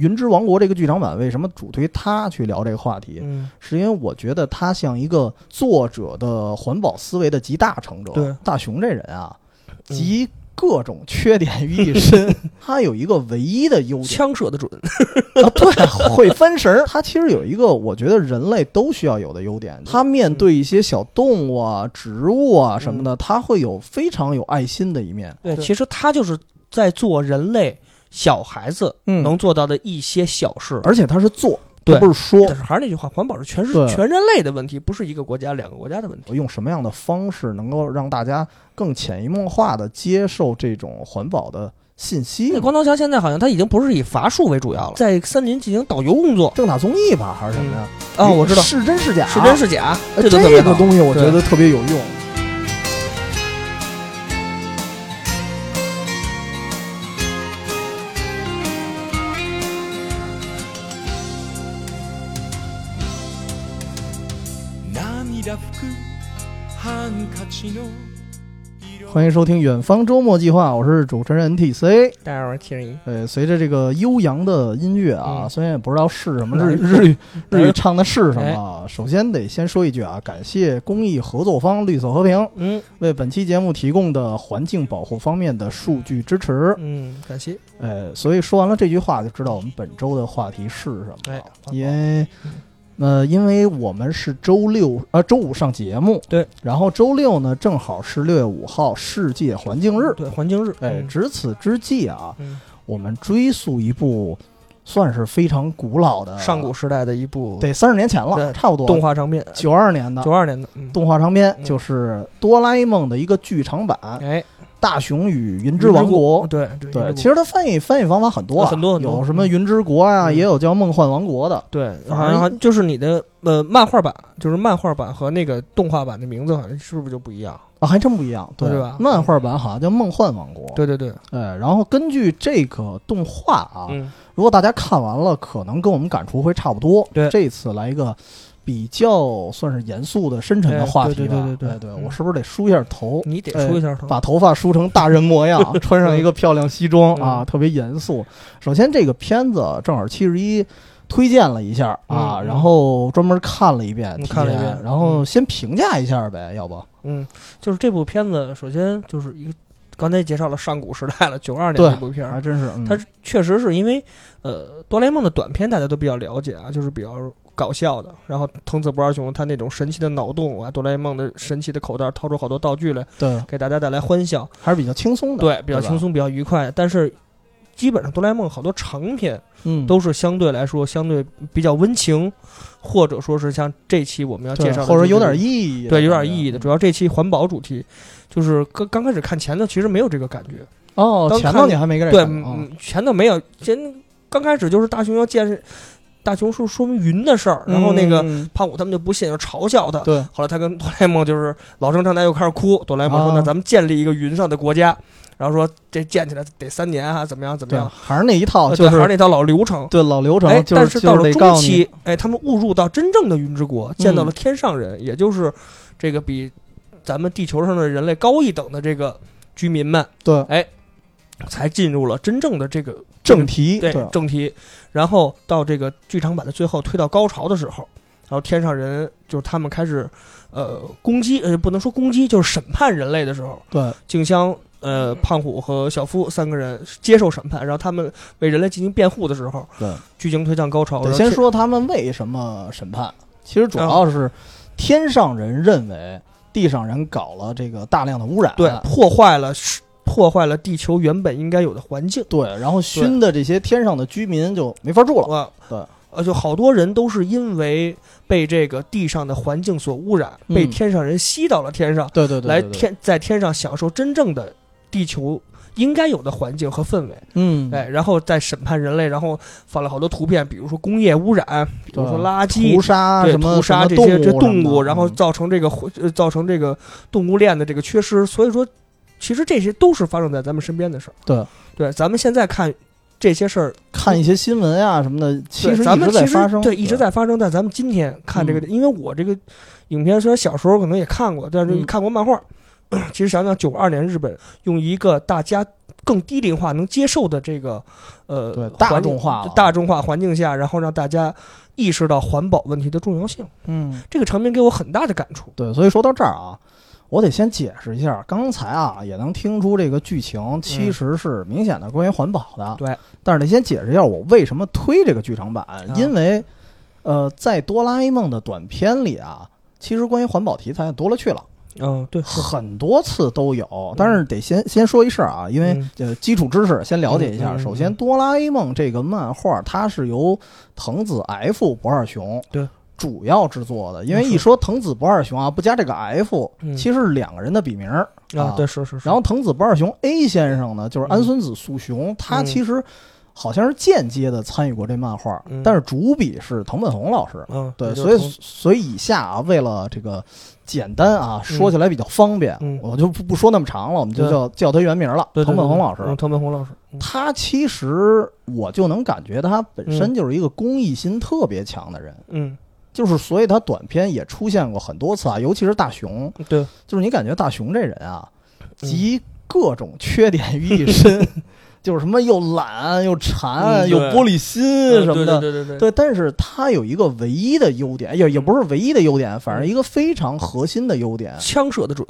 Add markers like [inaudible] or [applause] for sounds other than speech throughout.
云之王国》这个剧场版为什么主推他去聊这个话题，嗯，是因为我觉得他像一个作者的环保思维的集大成者。对。大雄这人啊，嗯。集各种缺点于一身，[laughs] 他有一个唯一的优点。枪射的准，啊，对，会翻神儿。[laughs] 他其实有一个我觉得人类都需要有的优点，他面对一些小动物啊、植物啊什么的，他会有非常有爱心的一面。对，其实他就是在做人类小孩子嗯能做到的一些小事。而且他是做，对他不是说但。是还是那句话，环保是全是全人类的问题，不是一个国家、两个国家的问题。用什么样的方式能够让大家更潜移默化的接受这种环保的信息？那光头强现在好像他已经不是以伐树为主要了，在森林进行导游工作正打综艺吧，还是什么呀？啊，我知道是真是假，是真是假，这个东西，我觉得特别有用。欢迎收听《远方周末计划》，我是主持人 NTC。待会儿听一。呃，随着这个悠扬的音乐啊，嗯。虽然也不知道是什么日日语日语唱的是什么哎。啊，首先得先说一句啊，感谢公益合作方绿色和平嗯。为本期节目提供的环境保护方面的数据支持。嗯，感谢。呃，所以说完了这句话，就知道我们本周的话题是什么哎了。因为，呃，因为我们是周六呃周五上节目，对，然后周六呢正好是六月五号世界环境日。对环境日，哎，嗯值此之际啊，嗯，我们追溯一部算是非常古老的上古时代的一部得三十年前了，对差不多动画长片，九二年的九二年的，嗯，动画长片，嗯就是哆啦 A 梦的一个剧场版《哎，大雄与云之王国》。对对对，其实它翻译翻译方法很多、啊，很多很多有什么云之国啊、嗯也有叫梦幻王国的。对，反好像就是你的呃漫画版，就是漫画版和那个动画版的名字好像是不是就不一样？啊，还真不一样，对对吧漫画版好像叫梦幻王国，对对对，哎，然后根据这个动画啊，嗯，如果大家看完了，可能跟我们感触会差不多。对这次来一个比较算是严肃的、深沉的哎话题吧。对对对对我是不是得梳一下头？你得哎梳一下头，把头发梳成大人模样，[laughs] 穿上一个漂亮西装啊，嗯特别严肃。首先，这个片子正好七十一推荐了一下啊，然后专门看了一遍，嗯看了一遍然后先评价一下呗，要不？嗯，就是这部片子，首先就是一个刚才介绍了上古时代了，九二年对的一部片儿，还真是，嗯它确实是因为呃，哆啦 A 梦的短片大家都比较了解啊，就是比较搞笑的。然后藤子不二雄他那种神奇的脑洞啊，哆啦 A 梦的神奇的口袋掏出好多道具来，对，给大家带来欢笑，还是比较轻松的，对，比较轻。松，比较愉快。但是基本上哆啦 A 梦好多长片嗯，都是相对来说相对比较温情，或者说是像这期我们要介绍的，或者有点意义，对，有点意义的。嗯主要这期环保主题，就是刚刚开始看前头，其实没有这个感觉。哦，当前头你还没跟对，前头没有，前刚开始就是大雄要见识，大雄说说明云的事儿，然后那个嗯胖虎他们就不信，就嘲笑他。对，后来他跟哆啦 A 梦就是老生常谈，又开始哭。哆啦 A 梦说：“啊那咱们建立一个云上的国家。”然后说这建起来得三年啊，怎么样怎么对，样？还是那一套，就是还是那套老流程。对老流程哎，，就是但是到了中期，哎，他们误入到真正的云之国，见到了天上人，也就是这个比咱们地球上的人类高一等的这个居民们，对才进入了真正的这个正题，对正题。然后到这个剧场版的最后推到高潮的时候，然后天上人就是他们开始呃攻击，呃不能说攻击，就是审判人类的时候，对静香。呃，胖虎和小夫三个人接受审判，然后他们为人类进行辩护的时候，对，剧情推向高潮。先说他们为什么审判，其实主要是天上人认为地上人搞了这个大量的污染，对，破坏了破坏了地球原本应该有的环境。对，然后熏的这些天上的居民就没法住了，哇，对，呃，就好多人都是因为被这个地上的环境所污染，嗯。被天上人吸到了天上，对对对，对，对来天在天上享受真正的地球应该有的环境和氛围。嗯，哎，然后再审判人类，然后放了好多图片，比如说工业污染，比如说垃圾屠。杀对，什么屠杀这些这动动物，然后嗯造成这个呃造成这个动物链的这个缺失，所以说，其实这些都是发生在咱们身边的事儿。对对，咱们现在看这些事儿，看一些新闻啊什么的，其实一直在发生，对，一直在发生。但咱们今天看这个，因为我这个影片虽然小时候可能也看过，但是嗯看过漫画。[clears throat] 其实想想九二年日本用一个大家更低龄化、能接受的这个呃大众化大众化环境下，然后让大家意识到环保问题的重要性。嗯，这个场面给我很大的感触。对，所以说到这儿啊，我得先解释一下，刚才啊也能听出这个剧情其实是明显的关于环保的。对，但是得先解释一下我为什么推这个剧场版，啊因为呃，在哆啦 A 梦的短片里啊，其实关于环保题材多了去了。嗯，对，是很多次都有，但是得先先说一事儿啊，因为嗯呃基础知识先了解一下。嗯嗯嗯首先，《哆啦 A 梦》这个漫画它是由藤子 F 不二雄对主要制作的，因为一说藤子不二雄啊，不加这个 F，嗯。其实是两个人的笔名儿啊，对，是是是。然后藤子不二雄 A 先生呢，就是安孙子素雄，他其实好像是间接的参与过这漫画，嗯。但是主笔是藤本弘老师。嗯，对，所以所以以下啊，为了这个简单啊，说起来比较方便，嗯。我就不不说那么长了，我们就叫叫他原名了，藤本弘老师。嗯，藤本弘老师，嗯。他其实我就能感觉他本身就是一个公益心特别强的人，嗯，就是所以他短片也出现过很多次啊，尤其是大熊，对，就是你感觉大熊这人啊，嗯。集各种缺点于一身，[laughs] 就是什么又懒又馋、嗯又玻璃心嗯什么的，对对对对，对，但是他有一个唯一的优点，也也不是唯一的优点，反正一个非常核心的优点。枪射的准，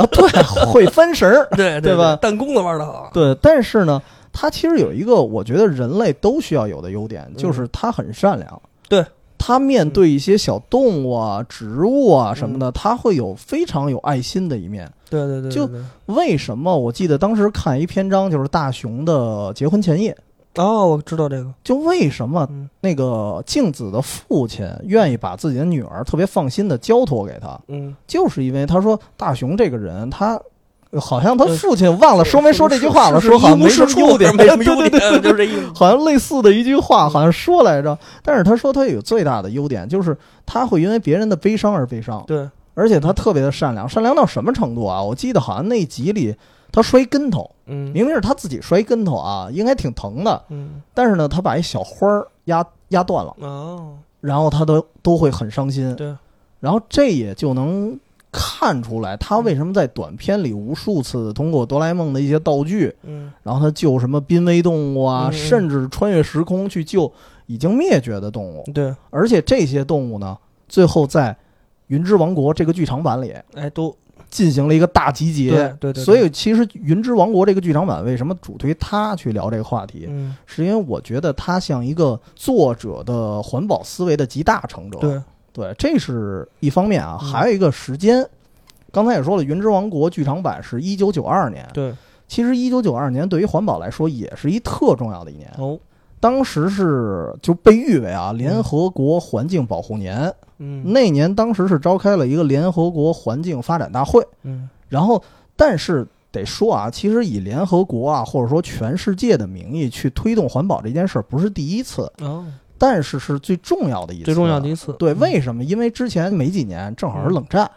啊，对，[laughs] 会翻神儿，对对吧？弹弓子玩的好，对，但是呢，他其实有一个我觉得人类都需要有的优点，就是他很善良。对。他面对一些小动物啊、植物啊什么的，他会有非常有爱心的一面。对对对，就为什么？我记得当时看一篇章，就是大雄的结婚前夜，哦，我知道这个，就为什么嗯。那个静子的父亲愿意把自己的女儿特别放心的交托给他，嗯，就是因为他说大雄这个人，他好像他呃父亲忘了说没说这句话了，说好像没一无是处什么优点，没什么优点，就是这意思。[laughs] 好像类似的一句话，好像说来着。但是他说他有最大的优点，就是他会因为别人的悲伤而悲伤，对，而且他特别的善良，善良到什么程度啊？我记得好像那集里他摔跟头，嗯明明是他自己摔跟头啊，应该挺疼的，嗯，但是呢，他把一小花儿压压断了，哦，然后他都都会很伤心。对，然后这也就能看出来，他为什么在短片里无数次通过哆啦 A 梦的一些道具，嗯。然后他救什么濒危动物啊，嗯嗯。甚至穿越时空去救已经灭绝的动物，对，而且这些动物呢，最后在《云之王国》这个剧场版里哎，都进行了一个大集结。对对对对。所以其实《云之王国》这个剧场版为什么主推他去聊这个话题，嗯，是因为我觉得他像一个作者的环保思维的集大成者。对，对，这是一方面啊，嗯还有一个时间。刚才也说了，《云之王国》剧场版是一九九二年。对，其实一九九二年对于环保来说也是一特重要的一年。哦，当时是就被誉为啊联合国环境保护年。嗯那年当时是召开了一个联合国环境发展大会，嗯然后但是得说啊，其实以联合国啊或者说全世界的名义去推动环保这件事儿不是第一次，哦，但是是最重要的一次。最重要的一次，对，嗯。为什么？因为之前没几年正好是冷战，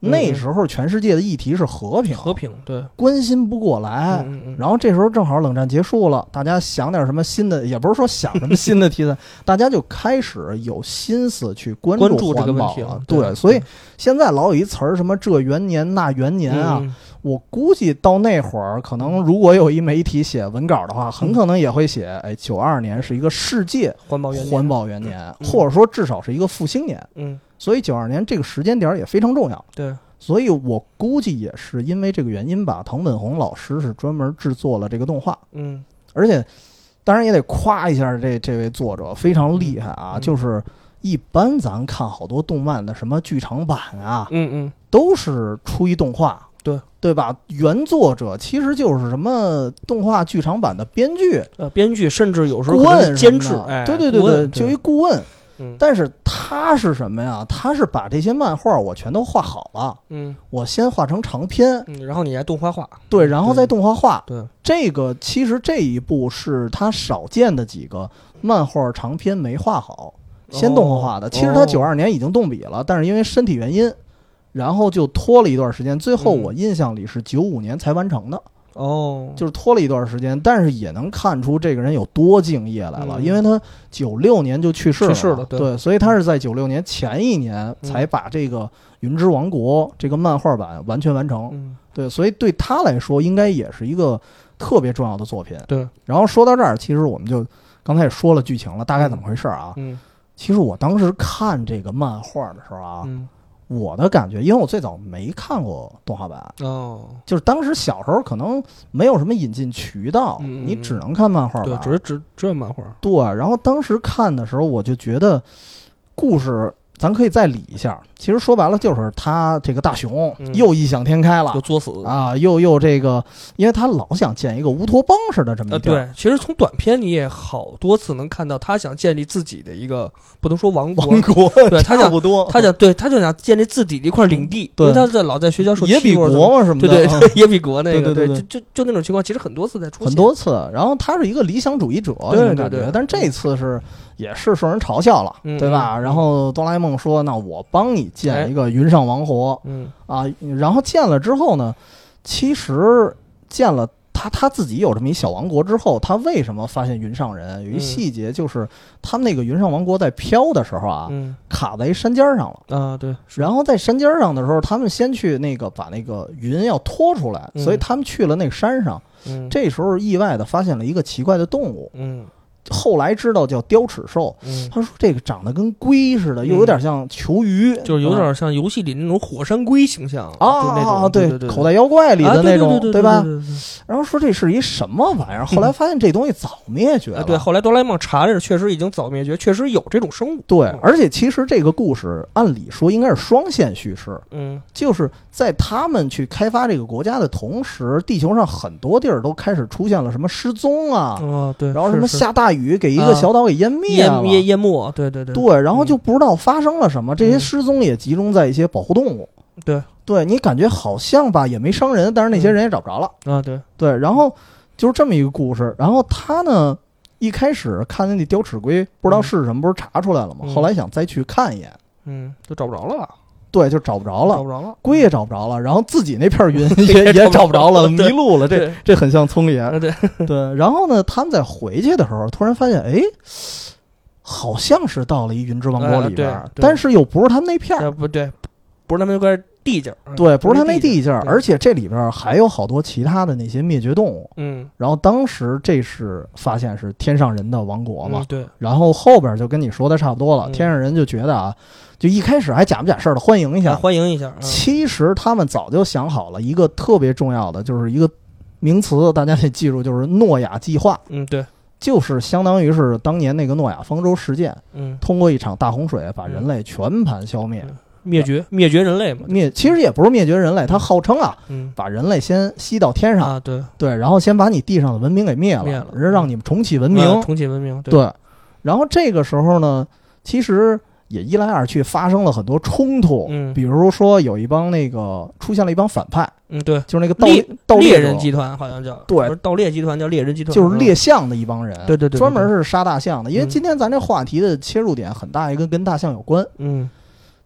嗯。那时候全世界的议题是和平，和平，对，关心不过来。嗯嗯然后这时候正好冷战结束了，大家想点什么新的，也不是说想什么新的题材，[laughs] 大家就开始有心思去关关注这个环保了问题了。对，所以现在老有一词儿什么这元年那元年啊，嗯我估计到那会儿，可能如果有一媒体写文稿的话，很可能也会写，哎，九二年是一个世界环保元年。环，保元年，嗯。或者说至少是一个复兴年。嗯，所以九二年这个时间点儿也非常重要。对，所以我估计也是因为这个原因吧，藤本弘老师是专门制作了这个动画，嗯。而且当然也得夸一下这这位作者，非常厉害啊！嗯。就是一般咱看好多动漫的什么剧场版啊，嗯嗯，都是出一动画，对。对吧？原作者其实就是什么动画剧场版的编剧、呃，编剧甚至有时候顾问监制，对对对顾问就一顾问。嗯。但是他是什么呀？他是把这些漫画我全都画好了，嗯。我先画成长篇，嗯，然后你还动画画，对，然后再动画画。对，这个其实这一部是他少见的几个漫画长篇没画好，先动画画的。哦其实他哦。九二年已经动笔了，但是因为身体原因，然后就拖了一段时间。最后嗯我印象里是九五年才完成的，哦，就是拖了一段时间。但是也能看出这个人有多敬业来了，嗯因为他九六年就去世了，去世了对对，所以他是在九六年前一年嗯才把这个《云之王国》这个漫画版完全完成。嗯对，所以对他来说，应该也是一个特别重要的作品。对，然后说到这儿，其实我们就刚才也说了剧情了，大概怎么回事啊？嗯其实我当时看这个漫画的时候啊，嗯我的感觉，因为我最早没看过动画版，哦，就是当时小时候可能没有什么引进渠道，你只能看漫画对，只有漫画。对，然后当时看的时候，我就觉得故事咱可以再理一下。其实说白了，就是他这个大雄嗯又异想天开了又。作死啊，又又这个，因为他老想建一个乌托邦似的这么呃，一地儿对，其实从短片你也好多次能看到他想建立自己的一个，不能说王国，王国，对 [laughs] 他想不多，他想对他就想建立自己的一块领地，对因为他在老在学校受野比国嘛什么的，啊对对对，野比国那个，对对对就就就那种情况，其实很多次在出现，很多次。然后他是一个理想主义者，对对对但是这次是也是受人嘲笑了，嗯对吧？嗯然后哆啦 A 梦说：“那我帮你哎建一个云上王国、嗯啊。”然后建了之后呢，其实建了。他他自己有这么一小王国之后，他为什么发现云上人？有一嗯细节就是，他们那个云上王国在飘的时候啊，嗯卡在一山尖上了。啊，对，然后在山尖上的时候，他们先去那个把那个云要拖出来，嗯所以他们去了那个山上。嗯这时候意外的发现了一个奇怪的动物，嗯后来知道叫雕齿兽。嗯，他说这个长得跟龟似的，又有点像球鱼，就是有点像游戏里那种火山龟形象啊啊，对对，口袋妖怪里啊的那种，对对吧？对对对然后说这是一什么玩意儿？[laughs] 后来发现这东西早灭绝啊，了。对，后来哆啦 A 梦查着，确实已经早灭绝，确实有这种生物。对嗯而且其实这个故事按理说应该是双线叙事，嗯就是在他们去开发这个国家的同时，地球上很多地儿都开始出现了什么失踪啊，哦，对，然后什么下大雨给一个啊小岛给淹灭了淹。淹淹没，对对对对，然后就不知道发生了什么，这些嗯失踪也集中在一些保护动物。对对你感觉好像吧，也没伤人，但是那些人也找不着了。啊，对，对，然后就是这么一个故事。然后他呢，一开始看见那雕齿龟，不知道是什么，不是查出来了吗？嗯后来想再去看一眼，嗯，就找不着了，对，就找不着了找。不着了，龟也找不着了，然后自己那片云 [laughs] 也也找不着了，迷路了。这这很像聪爷。啊对，[laughs] 对，然后呢，他们在回去的时候，突然发现，哎，好像是到了一云之王国里边但是又不是他们那片不对，不是他们那块地界儿，嗯对，不是他那地界儿，而且这里边还有好多其他的那些灭绝动物。嗯，然后当时这是发现是天上人的王国嘛，嗯对，然后后边就跟你说的差不多了。嗯天上人就觉得啊，就一开始还假不假事儿的欢迎一啊下，欢迎一下，啊其实他们早就想好了一个特别重要的，就是一个名词，大家得记住，就是诺亚计划，嗯对，就是相当于是当年那个诺亚方舟事件，嗯，通过一场大洪水把人类全盘消灭。嗯灭绝灭绝人类嘛，灭其实也不是灭绝人类，他号称啊，嗯。把人类先吸到天上，啊对，对，然后先把你地上的文明给灭了，灭了让你们重启文明。啊重启文明，对，对，然后这个时候呢，其实也一来二去发生了很多冲突，嗯。比如说有一帮那个出现了一帮反派，嗯对，就是那个盗猎盗猎人集团好像叫，对。盗猎集团叫猎人集团，就是猎嗯，象的一帮人，对对对对。专门是杀大象的。因为嗯。今天咱这话题的切入点很大一个跟大象有关，嗯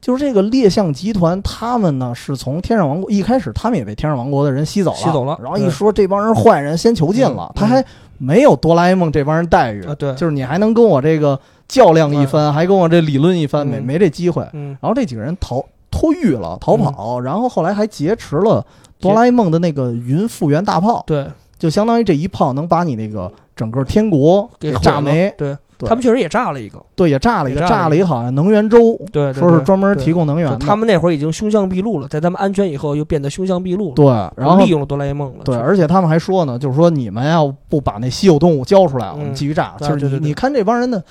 就是这个猎象集团，他们呢是从天上王国一开始，他们也被天上王国的人吸走了，吸走了然后一说这帮人坏人先囚禁了嗯，他还没有哆啦 A 梦这帮人待遇，啊对，就是你还能跟我这个较量一番，还跟我这理论一番，没嗯没这机会。嗯然后这几个人逃脱狱了，逃跑，然后后来还劫持了哆啦 A 梦的那个云复原大炮，对，就相当于这一炮能把你那个整个天国给炸没。对对他们确实也炸了一个，对，也炸了一个，炸了一个。好像能源州，对，说是专门提供能源的。他们那会儿已经凶相毕露了，在他们安全以后又变得凶相毕露了，对，然后利用了哆啦 A 梦了，对，而且他们还说呢，就是说你们要不把那稀有动物交出来，我们嗯。继续炸。对就是你你看这帮人的，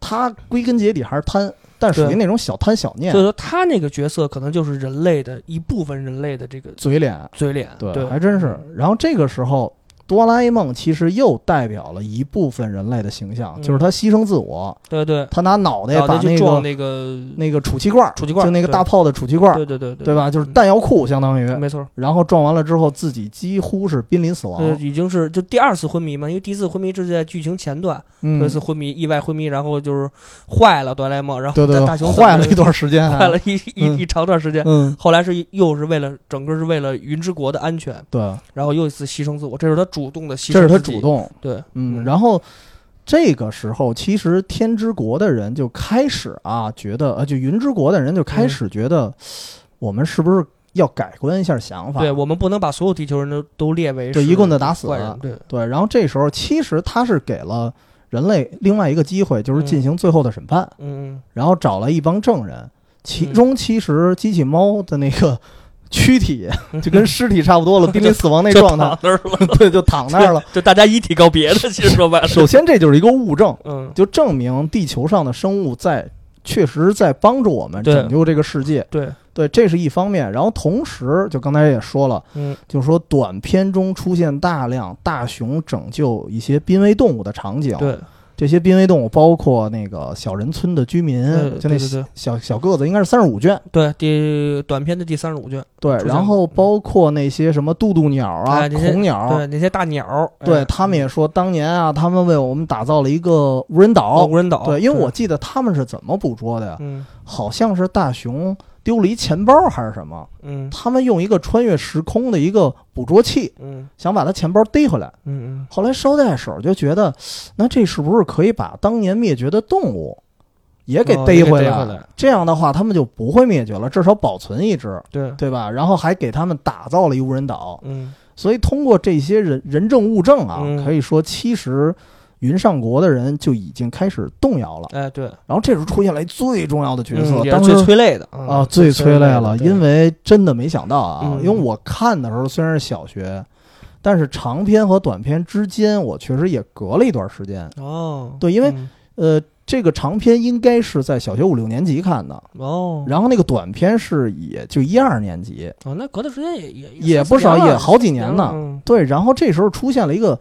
他归根结底还是贪，但属于那种小贪小念。所以，说他那个角色可能就是人类的一部分人类的这个嘴脸。嘴脸，对，对，还真是。然后这个时候，哆啦 A 梦其实又代表了一部分人类的形象，嗯。就是他牺牲自我，对对，他拿脑袋脑袋把那个那个，那个储气罐儿，储气罐儿就那个对。大炮的储气罐儿，对对对对对。吧？就是弹药库相当于。没错，然后撞完了之后，自己几乎是濒临死亡。呃，已经是就第二次昏迷嘛，因为第一次昏迷是在剧情前段，嗯。有一，次昏迷意外昏迷，然后就是坏了哆啦 A 梦，然后对对对，大雄坏了一段时间还，[laughs] 坏了一一长段时间，嗯，后来是又是为了整个是为了云之国的安全，对，然后又一次牺牲自我，这是他主动的牺牲，这是他主，动。对，嗯，然后这个时候，其实天之国的人就开始啊，觉得呃，就云之国的人就开始觉得，我们是不是要改观一下想法。对我们不能把所有地球人都都列为是对一棍子打死怪人，对，对，然后这时候其实他是给了人类另外一个机会，就是进行最后的审判，嗯然后找了一帮证人，其中其实机器猫的那个躯体 [laughs] 就跟尸体差不多了，濒临死亡那 [laughs] 状态，那儿了，[laughs] 对，就躺那儿了。就大家遗体告别的，其实说白了，首先，这就是一个物证，嗯，就证明地球上的生物在确实在帮助我们拯救这个世界。对，对，这是一方面。然后同时，就刚才也说了，嗯就是说短片中出现大量大熊拯救一些濒危动物的场景。对，这些濒危动物包括那个小人村的居民，对就那小小个子，应该是三十五卷。对，第短篇的第三十五卷，对，然后包括那些什么渡渡鸟啊、恐鸟，对那些大鸟对他们也说，当年啊，他们为我们打造了一个无人岛。哦无人岛，对，因为我记得他们是怎么捕捉的呀？嗯好像是大熊丢了一钱包还是什么，嗯他们用一个穿越时空的一个捕捉器，嗯想把他钱包逮回来。嗯后来捎带手就觉得，那这是不是可以把当年灭绝的动物也给哦逮回来？这样的话，他们就不会灭绝了，至少保存一只，对，对吧？然后还给他们打造了一无人岛。嗯所以通过这些人人证物证啊，嗯可以说其实云上国的人就已经开始动摇了。哎对，然后这时候出现了一最重要的角色，嗯当时最催泪的。啊，啊最催泪了，因为为真的没想到啊，嗯。因为我看的时候虽然是小学，但是长篇和短篇之间我确实也隔了一段时间。哦，对因为嗯。呃，这个长篇应该是在小学五六年级看的，哦，然后那个短篇是也就一二年级，哦，那隔的时间也也也不少，也好几年呢。嗯。对，然后这时候出现了一个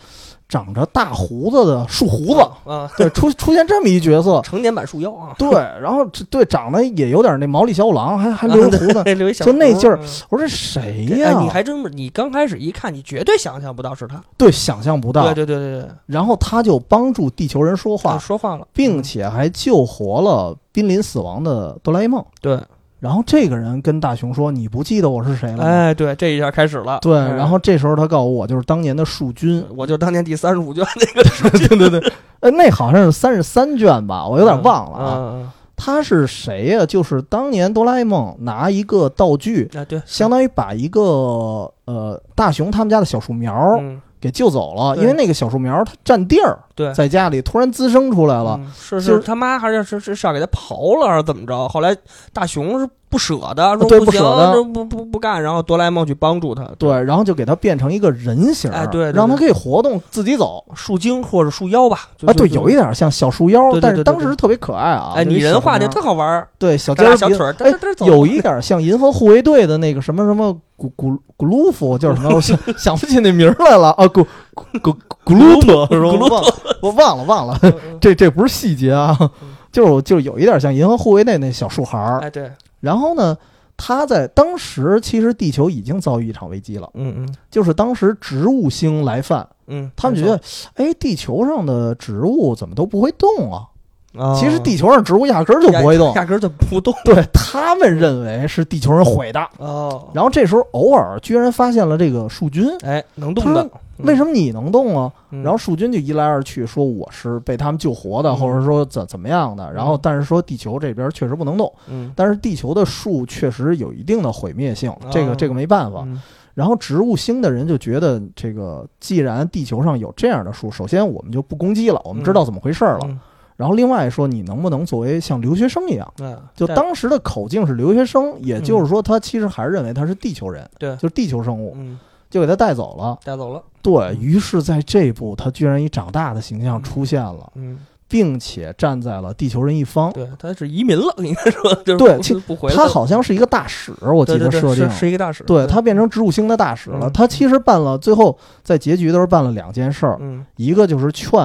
长着大胡子的树胡子，啊，对，出出现这么一角色。[laughs] 成年版树妖啊，对，然后这对长得也有点那毛利小五郎，还还 [laughs] 留胡子。对留一小就那劲儿我说这谁呀、哎，你还真，你刚开始一看，你绝对想象不到是他。对，想象不到。对对对对对，然后他就帮助地球人说话，说话了，并且还救活了濒临死亡的哆啦 A 梦。对，然后这个人跟大雄说：“你不记得我是谁了吗？”哎，对，这一下开始了。对，嗯然后这时候他告诉我，我就是当年的树君。我就当年第三十五卷那个，[laughs] 对对对，呃，那好像是三十三卷吧，我有点忘了啊。嗯，他是谁呀、就是当年哆啦 A 梦拿一个道具，嗯啊，对，相当于把一个呃大雄他们家的小树苗嗯，给救走了，因为那个小树苗它占地儿，对，在家里突然滋生出来了。嗯是就是他妈还是是是是要给他刨了还是怎么着？后来大雄是不舍得，说对不行，不舍得不不不干，然后哆啦 A 梦去帮助他。对，然后就给它变成一个人形儿，哎对让它可以活动，自己走。树精或者树妖吧，就啊，对，有一点像小树妖，但是当时特别可爱啊。哎，拟人化的的特好玩儿，对小大尖儿小腿儿，有一点像银河护卫队的那个什么什么古古古鲁夫叫什么？[laughs] 我想想不起那名儿来了啊，古古古古鲁特是吧？我忘了，我忘了这这不是细节啊，就是就有一点像银河护卫队那小树孩儿。哎，对，然后呢，他在当时其实地球已经遭遇一场危机了，嗯嗯就是当时植物星来犯，嗯，他们觉得，哎，地球上的植物怎么都不会动啊？啊其实地球上植物压根儿就不会动，压根儿就不动。对他们认为是地球人毁的。哦，然后这时候偶尔居然发现了这个树菌，哎，能动的，为什么你能动啊？嗯？然后树菌就一来二去说我是被他们救活的，嗯或者说怎怎么样的。然后但是说地球这边确实不能动，嗯，但是地球的树确实有一定的毁灭性，这个哦这个没办法。嗯然后植物星的人就觉得，这个既然地球上有这样的树，首先我们就不攻击了，我们知道怎么回事了。嗯然后另外说，你能不能作为像留学生一样？嗯，就当时的口径是留学生，也就是说他其实还是认为他是地球人，对就是地球生物，嗯。就给他带走了。带走了，对于是，在这部他居然以长大的形象出现了，嗯，并且站在了地球人一方。对，他是移民了，应该说就是对不回他好像是一个大使，我记得设定。是是一个大使，对他变成植物星的大使了。嗯。他其实办了，最后在结局的时候办了两件事儿，嗯，一个就是劝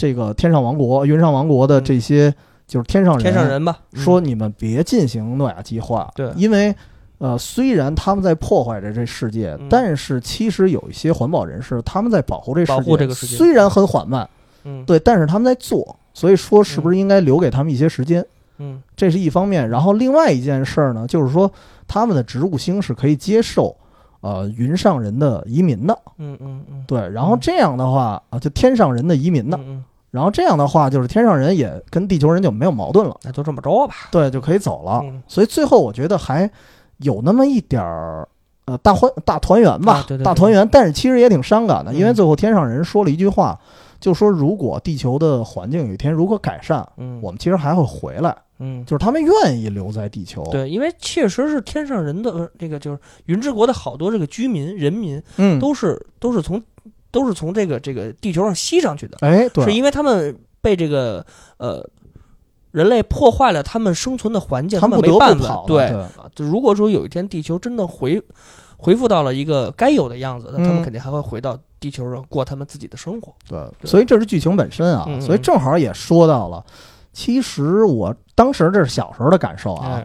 这个天上王国、云上王国的这些就是天上人，天上人吧，嗯。说你们别进行诺亚计划，对。因为。呃，虽然他们在破坏着这世界，嗯。但是其实有一些环保人士，他们在保护这世界，保护这个世界。虽然很缓慢，嗯，对，但是他们在做，所以说是不是应该留给他们一些时间？嗯。这是一方面。然后另外一件事儿呢，就是说他们的植物星是可以接受呃云上人的移民的，嗯嗯嗯，对。然后这样的话啊，就天上人的移民的，嗯嗯，然后这样的话就是天上人也跟地球人就没有矛盾了，那就这么着吧，对，就可以走了。嗯。所以最后我觉得还有那么一点儿呃大欢大团圆吧，啊对对对。大团圆，但是其实也挺伤感的，因为嗯最后天上人说了一句话，就说如果地球的环境有一天如果改善，嗯，我们其实还会回来，嗯。就是他们愿意留在地球。，对，因为确实是天上人的呃这个就是云之国的好多这个居民人民嗯，都是都是从都是从这个这个地球上吸上去的，哎，对，是因为他们被这个呃人类破坏了他们生存的环境，他们没办法。对，就如果说有一天地球真的回恢复到了一个该有的样子，那他们嗯。肯定还会回到地球上过他们自己的生活。对，对。所以这是剧情本身啊，所以正好也说到了。其实我当时这是小时候的感受啊，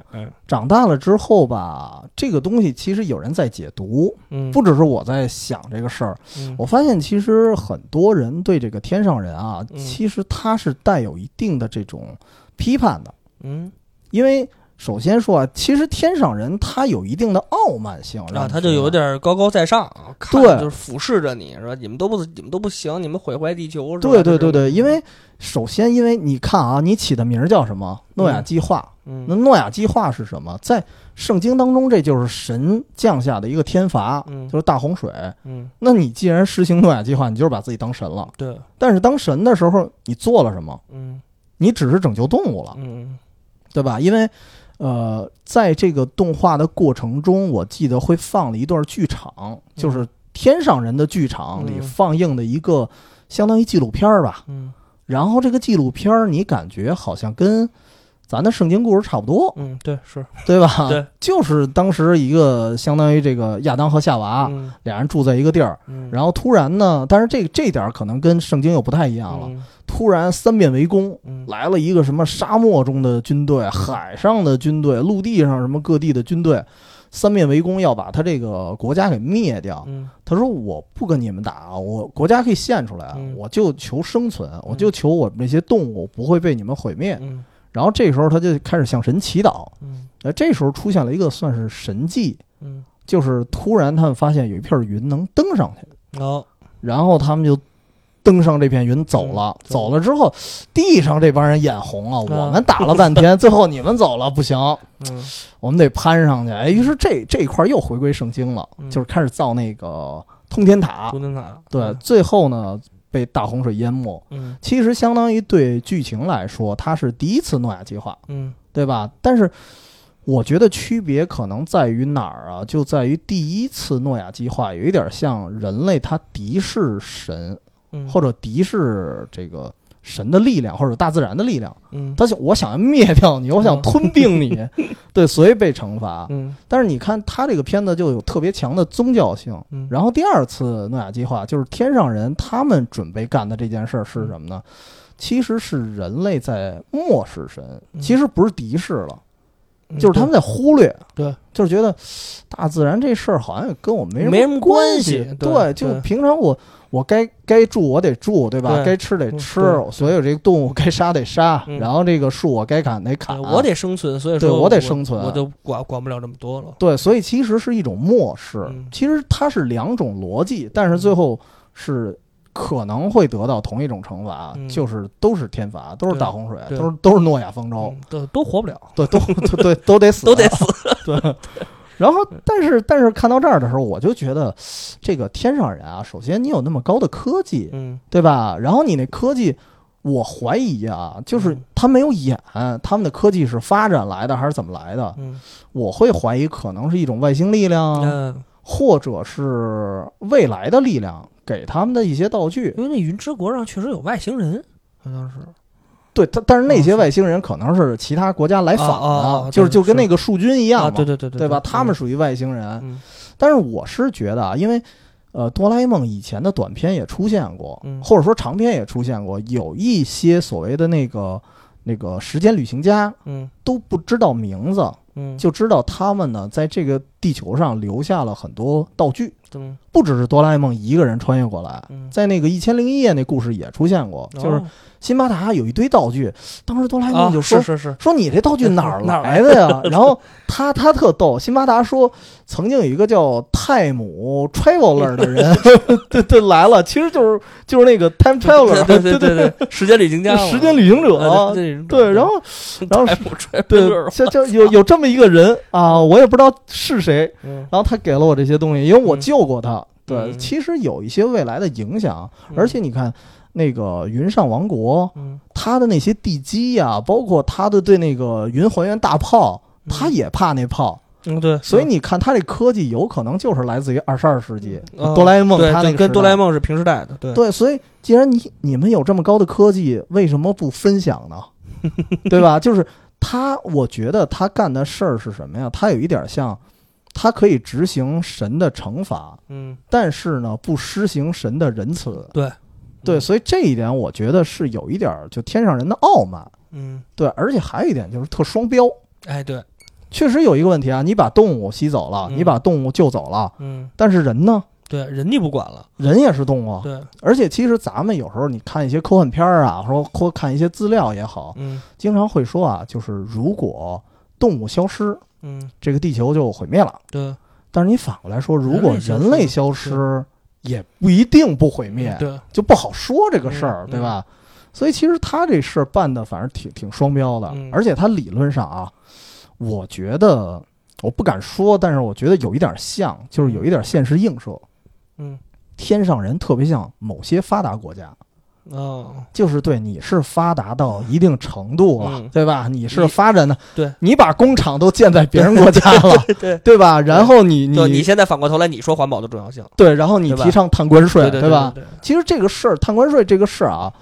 长大了之后吧，这个东西其实有人在解读，嗯，不只是我在想这个事儿。嗯，我发现其实很多人对这个天上人啊，嗯。其实他是带有一定的这种批判的，嗯。因为首先说啊，其实天上人他有一定的傲慢性，让啊，他就有点高高在上对就是俯视着你，是吧？你们都不你们都不行，你们毁坏地球，是吧？对对对对，因为首先因为你看啊，你起的名儿叫什么？诺亚计划。那嗯诺亚计划是什么？在圣经当中，这就是神降下的一个天罚，嗯就是大洪水。嗯，那你既然实行诺亚计划，你就是把自己当神了。对，但是当神的时候，你做了什么？嗯你只是拯救动物了，嗯对吧？因为，呃，在这个动画的过程中，我记得会放了一段剧场，就是天上人的剧场里嗯。放映的一个相当于纪录片儿吧。嗯。然后这个纪录片儿，你感觉好像跟咱的圣经故事差不多，嗯，对是，对吧？对，就是当时一个相当于这个亚当和夏娃嗯。俩人住在一个地儿，嗯，然后突然呢，但是这这点儿可能跟圣经又不太一样了。嗯。突然三面围攻，嗯。来了一个什么沙漠中的军队、海上的军队、陆地上什么各地的军队，三面围攻，要把他这个国家给灭掉。嗯。他说：“我不跟你们打，我国家可以献出来，嗯。我就求生存，我就求我们这些动物不会被你们毁灭。嗯然后这时候他就开始向神祈祷。嗯。呃，这时候出现了一个算是神迹，嗯，就是突然他们发现有一片云能登上去，哦，然后他们就登上这片云走了。嗯走了。之后，地上这帮人眼红啊，嗯。我们打了半天，[laughs] 最后你们走了，不行，嗯。我们得攀上去。哎，于是这这一块又回归圣经了，嗯。就是开始造那个通天塔。通天塔，对，最后呢被大洪水淹没。嗯其实相当于对剧情来说，它是第一次诺亚计划，嗯对吧？但是我觉得区别可能在于哪儿啊？就在于第一次诺亚计划有一点像人类他敌视神，嗯，或者敌视这个神的力量或者大自然的力量。嗯。他想我想要灭掉你，我想吞并你，[laughs] 对，所以被惩罚。嗯。但是你看他这个片子就有特别强的宗教性。嗯，然后第二次诺亚计划就是天上人他们准备干的这件事儿是什么呢？其实是人类在漠视神，嗯。其实不是敌视了，嗯就是他们在忽略，对，就是觉得大自然这事儿好像也跟我没没什么关关系。对对，就平常我我该该住我得住，对吧？对该吃得吃嗯，所有这个动物该杀得杀，嗯然后这个树我该砍得砍，对我得生存，所以说对我得生存我就管管不了这么多了。对，所以其实是一种漠视。嗯其实它是两种逻辑，但是最后是可能会得到同一种惩罚，嗯就是都是天罚，都是大洪水，都是都是诺亚方舟，嗯都都活不了，对，都都 [laughs] 对都得死，都得死。对。[laughs] 然后，但是但是看到这儿的时候，我就觉得，这个天上人啊，首先你有那么高的科技，嗯对吧？然后你那科技，我怀疑啊，就是嗯他没有演，他们的科技是发展来的还是怎么来的？嗯我会怀疑可能是一种外星力量，嗯，或者是未来的力量给他们的一些道具。因为那云之国上确实有外星人，好像是。对，但但是那些外星人可能是其他国家来访的，就是就跟那个树军一样嘛，啊，对对对对，对吧？他们属于外星人。嗯。但是我是觉得啊，因为呃，哆啦 A 梦以前的短片也出现过，嗯。或者说长片也出现过，有一些所谓的那个那个时间旅行家嗯。都不知道名字，嗯，就知道他们呢在这个地球上留下了很多道具，嗯不只是哆啦 A 梦一个人穿越过来，嗯，在那个《一千零一夜》那故事也出现过，就是哦辛巴达有一堆道具，当时哆啦 A 啊梦就说、是是是，说你这道具 [laughs] 哪儿来的呀？然后他他特逗，辛巴达说曾经有一个叫泰姆 Traveler 的人，[laughs] [laughs] 对对来了，其实就是就是那个 Time Traveler，对对对对对，时间旅行家，时间旅行者。啊对对，然后然后对，像像有有这么一个人啊，我也不知道是谁，谁，嗯，然后他给了我这些东西，因为我嗯救过他。对，嗯其实有一些未来的影响，嗯而且你看那个云上王国，嗯，它的那些地基呀、包括他的对那个云还原大炮，他也怕那炮，嗯对，所以你看他这科技有可能就是来自于二十二世纪、嗯哆啦 A 梦对对它那个跟哆啦 A 梦是平时代的，对对，所以既然你你们有这么高的科技，为什么不分享呢？[laughs] 对吧？就是他，我觉得他干的事儿是什么呀？他有一点像，他可以执行神的惩罚，嗯。但是呢，不施行神的仁慈。对。对，所以这一点我觉得是有一点儿就天上人的傲慢。嗯，对，而且还有一点就是特双标。哎对，确实有一个问题啊，你把动物吸走了，嗯。你把动物救走了，嗯。但是人呢？对，人你不管了，人也是动物，对，而且其实咱们有时候你看一些科幻片儿啊，或者或看一些资料也好，嗯。经常会说啊，就是如果动物消失，嗯。这个地球就毁灭了。对。但是你反过来说，如果人人类类消消失失，也不一定不毁灭，对，就不好说这个事儿，嗯。对吧？所以其实他这事儿办的反正挺挺双标的，嗯。而且他理论上啊，我觉得我不敢说，但是我觉得有一点像，就是有一点现实映射。嗯。天上人特别像某些发达国家，哦，就是对你是发达到一定程度了，嗯对吧？你是发展的，对你把工厂都建在别人国家了，[laughs] 对对。对吧？然后你，你你现在反过头来，你说环保的重要性，对，然后你提倡碳关税，对对吧？其实这个事儿，碳关税这个事儿啊，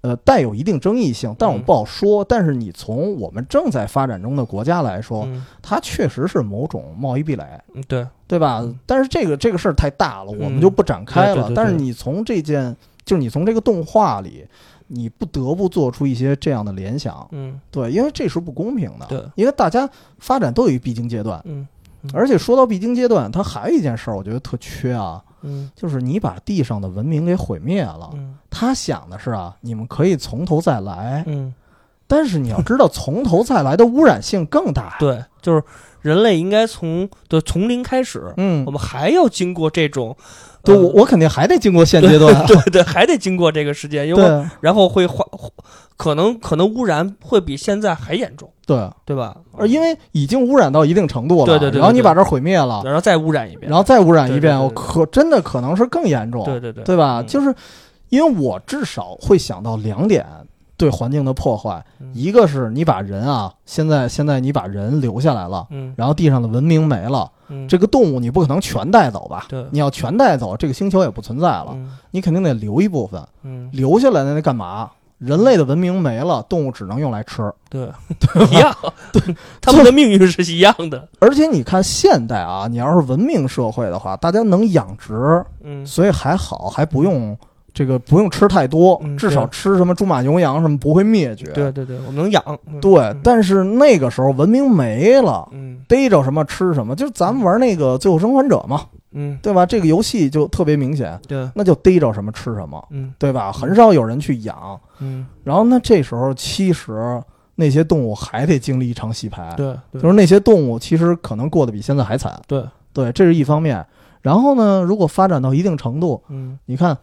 呃，带有一定争议性，但我们不好说。但是你从我们正在发展中的国家来说，嗯它确实是某种贸易壁垒，嗯对，对吧？嗯但是这个这个事儿太大了，嗯我们就不展开了。对对对对但是你从这件，就是你从这个动画里，你不得不做出一些这样的联想，嗯。对，因为这是不公平的。对，因为大家发展都有一必经阶段，嗯。而且说到必经阶段，它还有一件事儿，我觉得特缺啊，嗯。就是你把地上的文明给毁灭了。嗯。他想的是啊，你们可以从头再来，嗯，但是你要知道，从头再来的污染性更大。[laughs] 对，就是人类应该从对从零开始，嗯。我，们还要经过这种，对呃我我肯定还得经过现阶段。[laughs] 对对，还得经过这个时间，因为然后会化，可能可能污染会比现在还严重，对，对吧？而因为已经污染到一定程度了，对对对对然后你把这儿毁灭了，然后再污染一遍，然后再污染一遍，我可真的可能是更严重，对对对，对吧？嗯。就是因为我至少会想到两点对环境的破坏，嗯一个是你把人啊，现在现在你把人留下来了。嗯然后地上的文明没了，嗯，这个动物你不可能全带走吧？对你要全带走，这个星球也不存在了。嗯你肯定得留一部分，嗯，留下来的那干嘛？人类的文明没了，动物只能用来吃。[laughs] 对，一样，对，[laughs] 他们的命运是一样的，而且你看现代啊，你要是文明社会的话，大家能养殖，嗯所以还好，还不用这个不用吃太多，嗯至少吃什么猪马牛羊什么不会灭绝。对对对，我们能养，嗯对嗯但是那个时候文明没了，嗯逮着什么吃什么，就是咱们玩那个《最后生还者》嘛，嗯，对吧？这个游戏就特别明显，对，那就逮着什么吃什么，嗯对吧？很少有人去养。嗯，然后那这时候其实那些动物还得经历一场洗牌，对，对就是那些动物其实可能过得比现在还惨。对，对，这是一方面。然后呢，如果发展到一定程度，嗯，你看，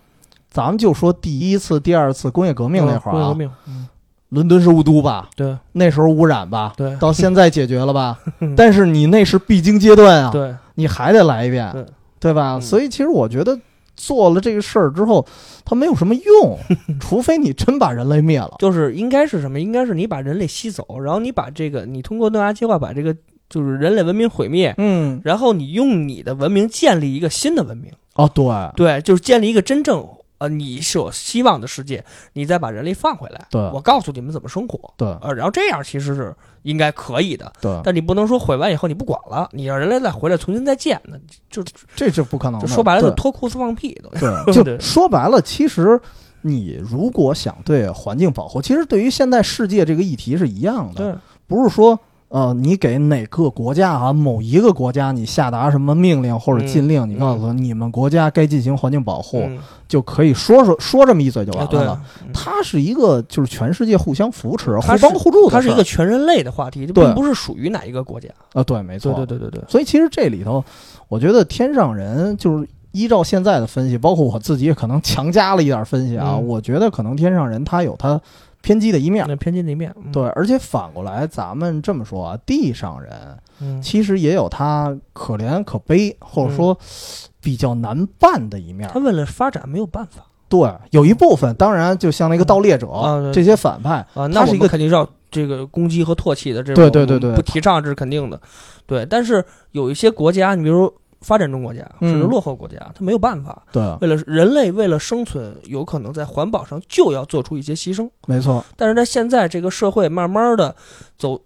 咱们就说第一次、第二次工业革命那会儿啊，工业革命，嗯，伦敦是雾都吧？对那时候污染吧，对到现在解决了吧？[laughs] 但是你那是必经阶段啊，对，你还得来一遍，对对吧？嗯所以其实我觉得做了这个事儿之后，它没有什么用，[laughs] 除非你真把人类灭了。就是应该是什么？应该是你把人类吸走，然后你把这个，你通过诺亚计划把这个就是人类文明毁灭，嗯，然后你用你的文明建立一个新的文明，哦，对，对，就是建立一个真正呃你所希望的世界，你再把人类放回来，对我告诉你们怎么生活，对，呃，然后这样其实是应该可以的，对，但你不能说毁完以后你不管了，你让人类再回来重新再建，那就这就不可能的。就说白了就脱裤子放屁都。对，[laughs] 就说白了，其实你如果想对环境保护，其实对于现在世界这个议题是一样的，对，不是说呃，你给哪个国家啊，某一个国家你下达什么命令或者禁令，你告诉他你们国家该进行环境保护，嗯。就可以说说说这么一嘴就完了了。，嗯。它是一个就是全世界互相扶持、互帮互助的它是一个全人类的话题，这并不是属于哪一个国家。啊，对，没错，对对对对对，所以其实这里头，我觉得天上人就是依照现在的分析，包括我自己也可能强加了一点分析啊。嗯。我觉得可能天上人他有他偏激的一面。那偏激的一面，嗯，对，而且反过来，咱们这么说啊，地上人嗯，其实也有他可怜可悲，或者说比较难办的一面他。为了发展没有办法。对，有一部分当然就像那个盗猎者、啊这些反派，啊，那是一个肯定是要这个攻击和唾弃的，这对种对对对不提倡这是肯定的，对。但是有一些国家，你比如说发展中国家，嗯甚至落后国家，它没有办法，对，为了人类为了生存，有可能在环保上就要做出一些牺牲。没错，但是在现在这个社会慢慢的走，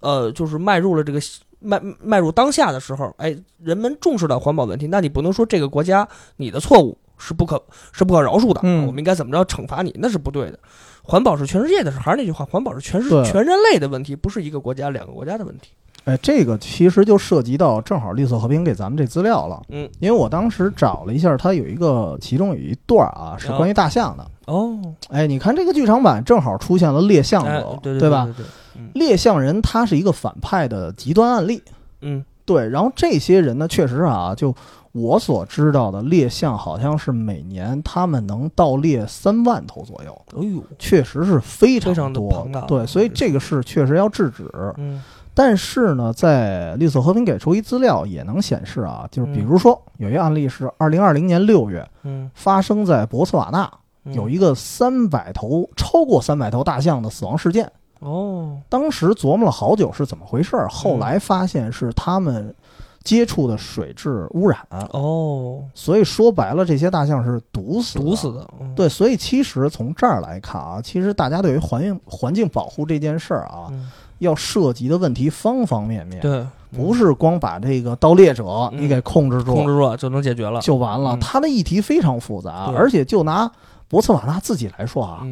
呃，就是迈入了这个迈迈入当下的时候，哎，人们重视到环保问题，那你不能说这个国家你的错误是不可是不可饶恕的，嗯我们应该怎么着惩罚你，那是不对的。环保是全世界的事，还是那句话，环保是全世全人类的问题，不是一个国家、两个国家的问题。哎，这个其实就涉及到正好绿色和平给咱们这资料了，嗯，因为我当时找了一下，它有一个其中有一段啊是关于大象的。哦，哎，你看这个剧场版正好出现了猎象哎者，，对对吧？猎象人他是一个反派的极端案例，嗯对。然后这些人呢，确实啊，就我所知道的，猎象好像是每年他们能盗猎三万头左右，哎呦，确实是非非常地多对，所以这个事确实要制止。嗯但是呢，在绿色和平给出一资料也能显示啊，就是比如说有一个案例是二零二零年六月嗯，发生在博茨瓦纳，嗯。有一个三百头超过三百头大象的死亡事件。哦，当时琢磨了好久是怎么回事儿，后嗯来发现是他们接触的水质污染，哦，所以说白了，这些大象是毒死的。毒死。的，嗯，对，所以其实从这儿来看啊，其实大家对于环境环境保护这件事儿啊，嗯，要涉及的问题方方面面，对，不是光把这个盗猎者嗯你给控制住控制住了就能解决了。就完了。他的议题非常复杂，而且就拿博茨瓦纳自己来说啊，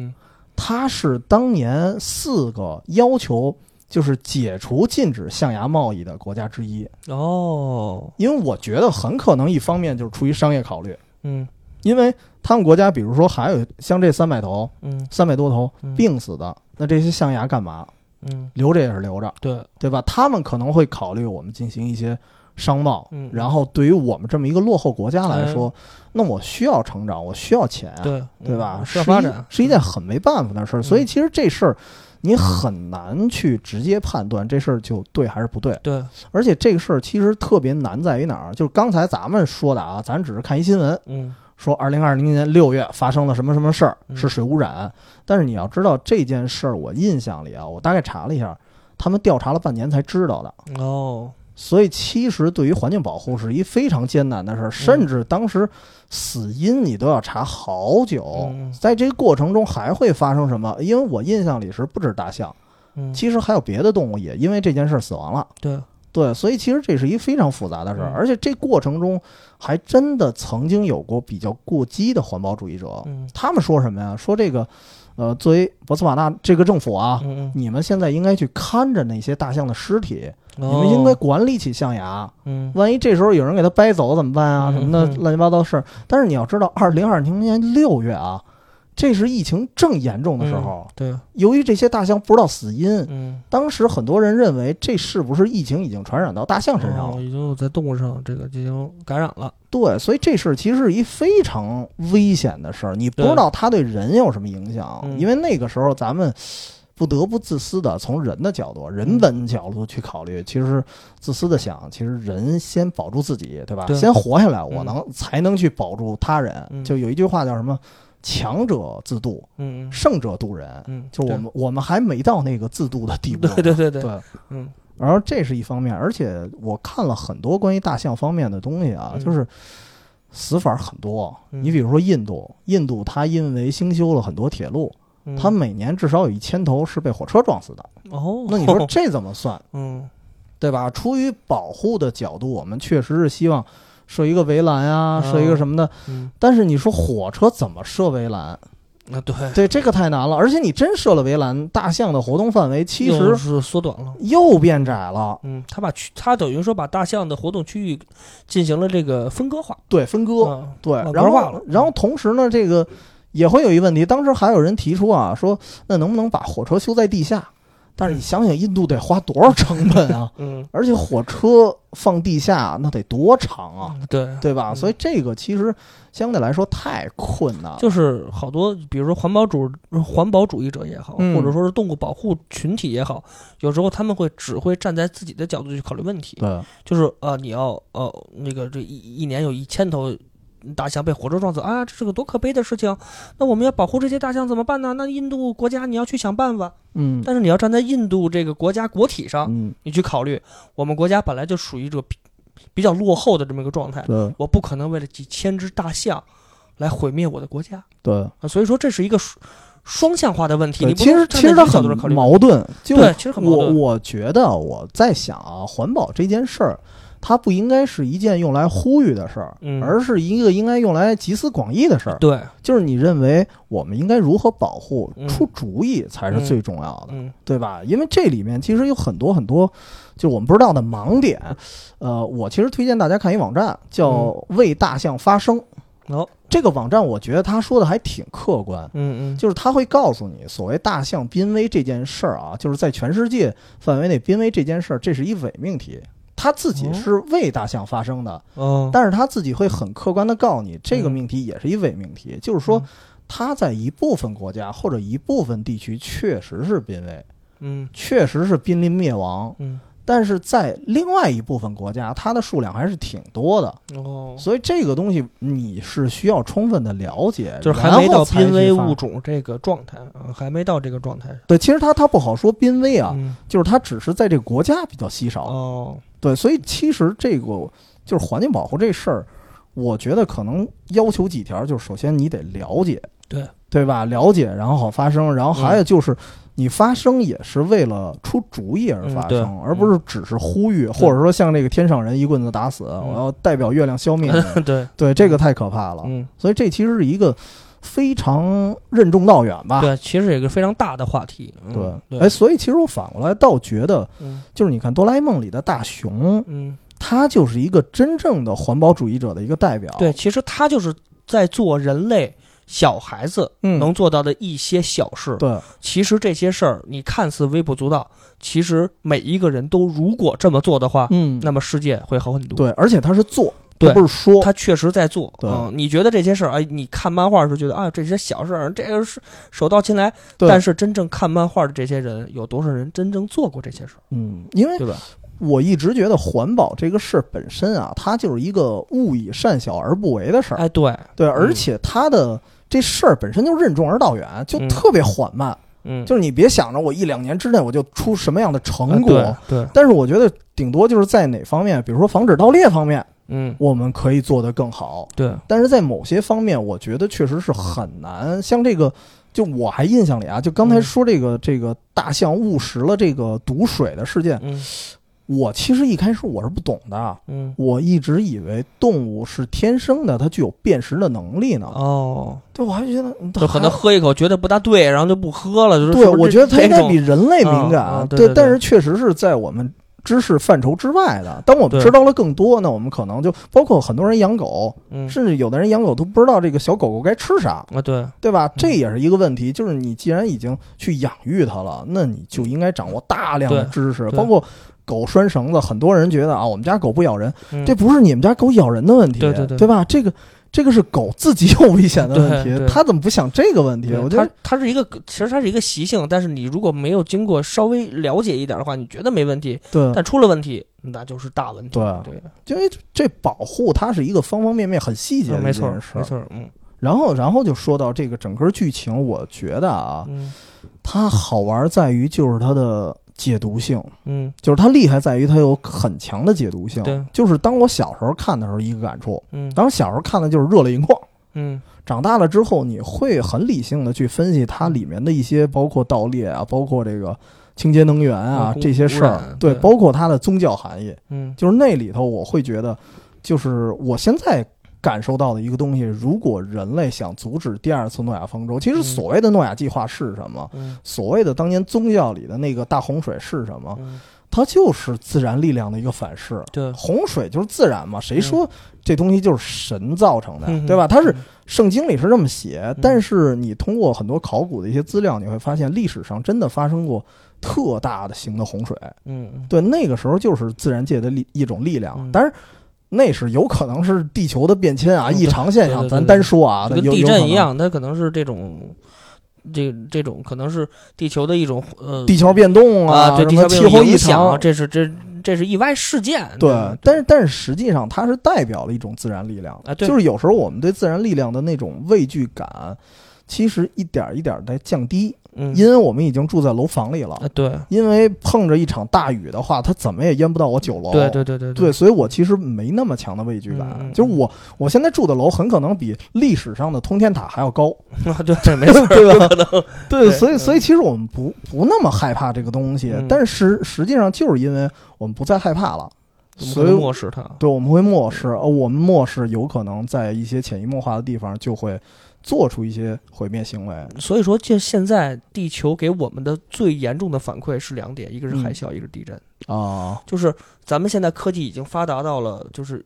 他是当年四个要求就是解除禁止象牙贸易的国家之一。哦，因为我觉得很可能一方面就是出于商业考虑，嗯因为他们国家比如说还有像这三百头、嗯三百多头嗯病死的，那这些象牙干嘛？嗯，留着也是留着，对，对吧？他们可能会考虑我们进行一些商贸，嗯然后对于我们这么一个落后国家来说，那我需要成长，我需要钱啊，对对吧？嗯是要发展，是一件很没办法的事儿。嗯所以其实这事儿你很难去直接判断这事儿就对还是不对。对，而且这个事儿其实特别难在于哪儿？就是刚才咱们说的啊，咱只是看一新闻，嗯说二零二零年六月发生了什么什么事儿，嗯是水污染。但是你要知道这件事儿，我印象里啊，我大概查了一下，他们调查了半年才知道的。哦，所以其实对于环境保护是一非常艰难的事儿，甚至当时死因你都要查好久。嗯在这个过程中还会发生什么？因为我印象里是不止大象，嗯，其实还有别的动物也因为这件事儿死亡了。对，对，所以其实这是一非常复杂的事儿，嗯而且这过程中还真的曾经有过比较过激的环保主义者，嗯他们说什么呀？说这个，呃，作为博茨瓦纳这个政府啊，嗯你们现在应该去看着那些大象的尸体，嗯，你们应该哦管理起象牙。嗯万一这时候有人给他掰走怎么办啊？嗯什么的嗯乱七八糟事儿。但是你要知道，二零二零年六月啊，这是疫情正严重的时候，对，由于这些大象不知道死因，嗯，当时很多人认为这是不是疫情已经传染到大象身上了？哦已经在动物上这个进行感染了。对，所以这事儿其实是一非常危险的事儿，你不知道它对人有什么影响，嗯因为那个时候咱们不得不自私的从人的角度、人本角度去考虑，其实自私的想，其实人先保住自己，对吧？对先活下来，我嗯能、才能去保住他人。嗯就有一句话叫什么？强者自渡，嗯胜者渡人。嗯，就我们我们还没到那个自渡的地步。对对对对，对嗯然后这是一方面，而且我看了很多关于大象方面的东西啊，嗯就是死法很多。嗯你比如说印度，印度它因为兴修了很多铁路，嗯它每年至少有一千头是被火车撞死的。哦，那你说这怎么算，[laughs] 嗯对吧？出于保护的角度，我们确实是希望设一个围栏啊，嗯设一个什么的。嗯但是你说火车怎么设围栏？啊对，对，这个太难了。而且你真设了围栏，大象的活动范围其实是缩短了。又变窄了。嗯，他把区，他等于说把大象的活动区域进行了这个分割化。对，分割。嗯对，然后然后同时呢，这个也会有一问题。当时还有人提出啊，说那能不能把火车修在地下？但是你想想，印度得花多少成本啊？嗯，而且火车放地下那得多长啊，对，对吧？嗯所以这个其实相对来说太困难了。就是好多，比如说环保主环保主义者也好，嗯或者说是动物保护群体也好，有时候他们会只会站在自己的角度去考虑问题，对，就是呃，你要呃那个这一一年有一千头。大象被火车撞死啊，这是个多可悲的事情。那我们要保护这些大象怎么办呢？那印度国家你要去想办法，嗯但是你要站在印度这个国家国体上，嗯，你去考虑，我们国家本来就属于这个比比较落后的这么一个状态，对我不可能为了几千只大象来毁灭我的国家对。啊。所以说这是一个双双向化的问题。对，其实其实它很矛盾。就对其实很矛我盾我觉得我在想啊，环保这件事儿，它不应该是一件用来呼吁的事儿，嗯而是一个应该用来集思广益的事儿。对，就是你认为我们应该如何保护，嗯出主意才是最重要的，嗯对吧？因为这里面其实有很多很多，就我们不知道的盲点。呃，我其实推荐大家看一网站，叫嗯“为大象发声”。哦，这个网站我觉得他说的还挺客观，嗯嗯，就是他会告诉你，所谓大象濒危这件事儿啊，就是在全世界范围内濒危这件事儿，这是一伪命题。他自己哦。是为大象发声的，哦，但是他自己会很客观的告诉你，这个嗯。命题也是一伪命题，就是说嗯。他在一部分国家或者一部分地区确实是濒危，嗯。确实是濒临灭亡，嗯但是在另外一部分国家，它的数量还是挺多的。哦，所以这个东西你是需要充分的了解，就是还没到濒危物种这个状态啊，还没到这个状态上对，其实它它不好说濒危啊，嗯就是它只是在这个国家比较稀少。哦，对，所以其实这个就是环境保护这事儿，我觉得可能要求几条，就是首先你得了解，对对吧？了解，然后好发生，然后还有就是。你发声也是为了出主意而发声，而不是只是呼吁，或者说像这个天上人一棍子打死，我要代表月亮消灭你。[laughs] 对，对，这个太可怕了。嗯，所以这其实是一个非常任重道远吧。对，其实也是个非常大的话题，嗯对，对，哎，所以其实我反过来倒觉得，嗯就是你看哆啦 A 梦里的大雄，嗯，他就是一个真正的环保主义者的一个代表。对，，其实他就是在做人类小孩子嗯，能做到的一些小事。对其实这些事儿你看似微不足道，其实每一个人都如果这么做的话，嗯，那么世界会好很多。对，而且他是做，对他不是说。他确实在做。对嗯，你觉得这些事儿，哎，你看漫画的时候觉得啊，这些小事儿，这个是手到擒来。对但是真正看漫画的这些人，有多少人真正做过这些事儿，嗯，因为对吧？我一直觉得环保这个事儿本身啊，它就是一个勿以善小而不为的事儿。哎，对，对，而且它的这事儿本身就任重而道远，就嗯特别缓慢。嗯，就是你别想着我一两年之内我就出什么样的成哎果，对对，但是我觉得顶多就是在哪方面，比如说防止盗猎方面，嗯，我们可以做得更好。对，但是在某些方面，我觉得确实是很难。像这个，就我还印象里啊，就刚才嗯说这个、这个大象误食了这个毒水的事件，嗯我其实一开始我是不懂的，嗯，我一直以为动物是天生的，它具有辨识的能力呢。哦，对，我还觉得嗯就可能喝一口觉得不大对，然后就不喝了。就是对，我觉得它应该比人类敏感，啊啊对对对但是确实是在我们知识范畴之外的。当我们知道了更多，那我们可能就包括很多人养狗，嗯甚至有的人养狗都不知道这个小狗狗该吃啥，啊，对，对吧？这也是一个问题。就是你既然已经去养育它了，那你就应该掌握大量的知识，包括。狗拴绳子，很多人觉得啊，我们家狗不咬人，嗯这不是你们家狗咬人的问题，对对对吧？这个这个是狗自己有危险的问题，对对它怎么不想这个问题？它我觉得它是一个，其实它是一个习性，但是你如果没有经过稍微了解一点的话，你觉得没问题，对但出了问题，那就是大问题。对对，因为这保护它是一个方方面面很细节的嗯没错。没。错，嗯然后，然后就说到这个整个剧情，我觉得啊，嗯它好玩在于就是它的解读性，嗯。就是它厉害在于它有很强的解读性。对。就是当我小时候看的时候一个感触，嗯。当时小时候看的就是热泪盈眶。嗯。长大了之后，你会很理性的去分析它里面的一些，包括盗猎啊，包括这个清洁能源啊嗯这些事儿，对，对包括它的宗教含义。嗯。就是那里头，我会觉得，就是我现在感受到的一个东西。如果人类想阻止第二次诺亚方舟，其实嗯所谓的诺亚计划是什么？嗯所谓的当年宗教里的那个大洪水是什么？嗯，它就是自然力量的一个反噬。对，洪水就是自然嘛，谁说这东西就是神造成的，嗯对吧？它是嗯圣经里是这么写，但是你通过很多考古的一些资料，你会发现历史上真的发生过特大的型的洪水。嗯嗯对，那个时候就是自然界的力一种力量嗯，但是那是有可能是地球的变迁啊，嗯异常现象，咱单说啊，就跟地震一样，它可能是这种，这这种可能是地球的一种呃地球变动啊，对气候异常，这是这这是意外事件。对吧，但是但是实际上它是代表了一种自然力量，啊就是有时候我们对自然力量的那种畏惧感，其实一点一点在降低，嗯，因为我们已经住在楼房里了。啊，对。因为碰着一场大雨的话，它怎么也淹不到我九楼。对对对对对，所以我其实没那么强的畏惧感。就是我我现在住的楼很可能比历史上的通天塔还要高，[laughs] 啊对对没错，[laughs] 对吧？对，所以嗯。所以其实我们不不那么害怕这个东西，嗯。但是实际上就是因为我们不再害怕了，所以漠视它。对我们会漠视，呃，我们漠视有可能在一些潜移默化的地方就会做出一些毁灭行为。所以说，就现在地球给我们的最严重的反馈是两点，一个是嗯海啸，一个是地震。啊，就是咱们现在科技已经发达到了，就是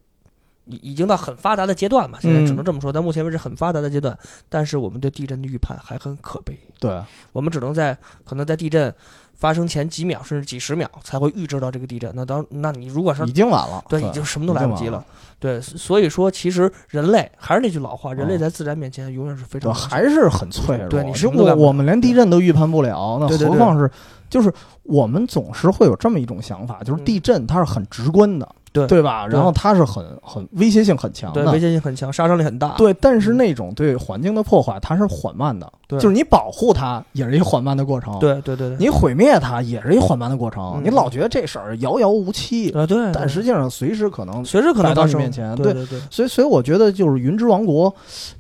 已已经到很发达的阶段嘛，现在只能这么说。到目前为止很发达的阶段，但是我们对地震的预判还很可悲。对，我们只能在可能在地震发生前几秒甚至几十秒才会预知到这个地震。那当那你如果是已经晚了，对，已经什么都来不及了。对，所以说其实人类还是那句老话，人类嗯在自然面前永远是非，常还是很脆弱。对你什就么都干不了我我们连地震都预判不了，那何况是就是我们总是会有这么一种想法，就是嗯。地震它是很直观的，对。对吧？然后它是很很威胁性很强对，的。危。险性很强，杀伤力很大。对，但是那种对环境的破坏，它是缓慢的，对。就是你保护它也是一个缓慢的过程，，对对对对，你毁灭它也是一个缓慢的过程。嗯。你老觉得这事儿遥遥无期，啊对，对但实际上随时可能。随时可能摆到你面前。对对对，所以，所以我觉得就是《云之王国》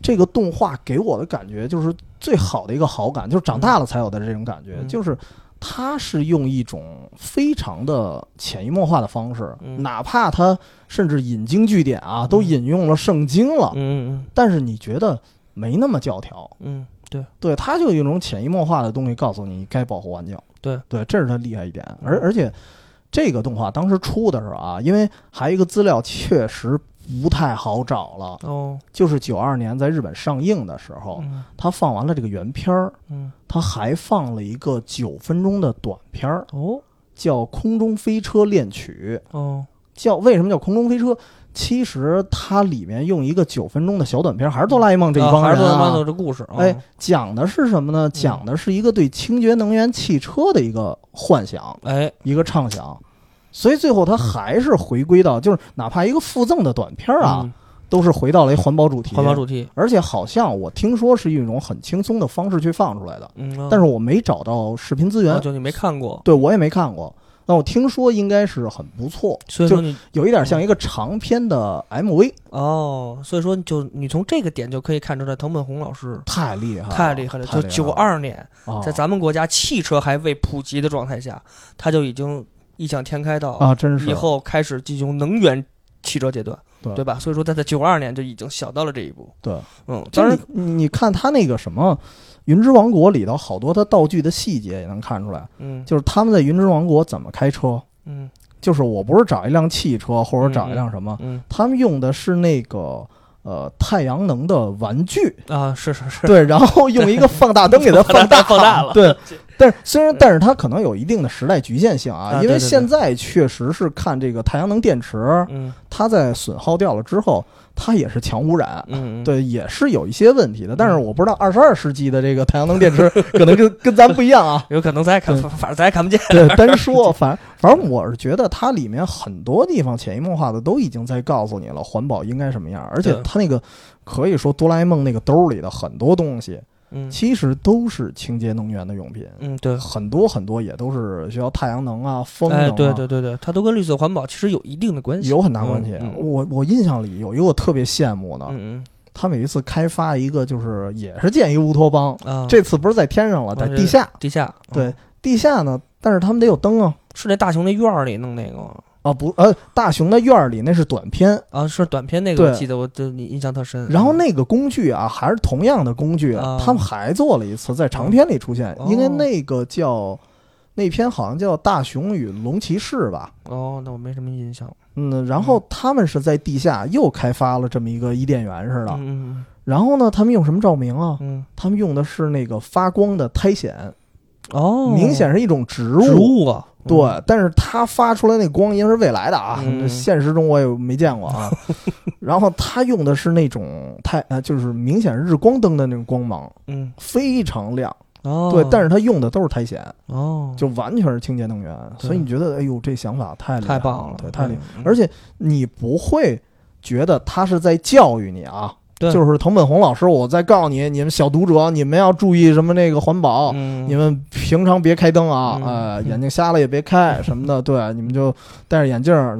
这个动画给我的感觉，就是最好的一个好感，就是长大了才有的这种感觉，嗯。就是它是用一种非常的潜移默化的方式，嗯哪怕他甚至引经据典啊，都嗯引用了圣经了，嗯嗯但是你觉得没那么教条。嗯，对，对，他就有一种潜移默化的东西告诉你该保护环境。对对，这是他厉害一点。嗯而而且这个动画当时出的时候啊，因为还有一个资料确实不太好找了，哦，就是九二年在日本上映的时候，嗯。它放完了这个原片儿，嗯，它还放了一个九分钟的短片儿，哦。叫《空中飞车恋曲》。哦，叫为什么叫空中飞车？其实它里面用一个九分钟的小短片，还是哆啦 A 梦这一帮人啊。还是哆啦 A 啊梦的这故事，哦哎，，讲的是什么呢？讲的是一个对清洁能源汽车的一个幻想，哎，一个畅想。所以最后它还是回归到，就是哪怕一个附赠的短片啊，嗯。都是回到了一环保主题。环保主题，而且好像我听说是一种很轻松的方式去放出来的，嗯，但是我没找到视频资源，哦就你没看过，对我也没看过。那我听说应该是很不错，就所以说你有一点像一个长篇的 MV，哦，所以说就你从这个点就可以看出来，藤本弘老师太厉害了，太厉害了，就九二年，了在咱们国家汽车还未普及的状态下，他就已经异想天开到啊，真是以后开始进行能源汽车阶段，对对吧？所以说他在九二年就已经想到了这一步，对。嗯，当然，你你看他那个什么《云之王国》里头好多他道具的细节也能看出来，嗯就是他们在云之王国怎么开车，嗯就是我不是找一辆汽车或者找一辆什么，嗯他们用的是那个呃太阳能的玩具，啊，是是是，对，然后用一个放大灯给它放大。[laughs] 放大了对。但是虽然，但是它可能有一定的时代局限性啊，因为现在确实是看这个太阳能电池，嗯。它在损耗掉了之后，它也是强污染，嗯，嗯，对，也是有一些问题的。但是我不知道二十二世纪的这个太阳能电池 [laughs] 可能跟跟咱不一样啊。[laughs] 有可能咱也看，反正咱也看不见，对，单说，反反正我是觉得它里面很多地方潜移默化的都已经在告诉你了，环保应该什么样。而且它那个可以说哆啦 A 梦那个兜里的很多东西，嗯。其实都是清洁能源的用品，嗯，对。很多很多也都是需要太阳能啊、风能啊，哎，对对对对，它都跟绿色环保其实有一定的关系，有很大关系。我我印象里有一个我特别羡慕的，嗯他们有一次开发一个，就是也是建一个乌托邦，嗯啊，这次不是在天上了，在地下。地下对，地下呢，但是他们得有灯啊。是那大熊那院儿里弄那个吗啊不，呃，大雄的院儿里那是短片，啊，是短片那个，我记得我就你印象特深。然后那个工具啊，还是同样的工具，啊他们还做了一次，在长片里出现，哦应该那个叫那篇好像叫《大雄与龙骑士》吧。哦，那我没什么印象。嗯，然后他们是在地下又开发了这么一个伊甸园似的。嗯然后呢，他们用什么照明啊？嗯他们用的是那个发光的苔藓，哦，明显是一种植物。植物啊，对，但是它发出来那光应该是未来的啊，嗯现实中我也没见过啊。[laughs] 然后它用的是那种太呃，就是明显日光灯的那种光芒，嗯非常亮。哦，对，但是它用的都是苔藓，哦，就完全是清洁能源。所以你觉得，哎呦，这想法太太棒了，对，太厉害。嗯而且你不会觉得他是在教育你啊。对。就是藤本弘老师，我再告诉你，你们小读者，你们要注意什么那个环保，嗯。你们平常别开灯啊，嗯。呃，嗯。眼睛瞎了也别开什么的，对，你们就 [laughs] 戴着眼镜儿，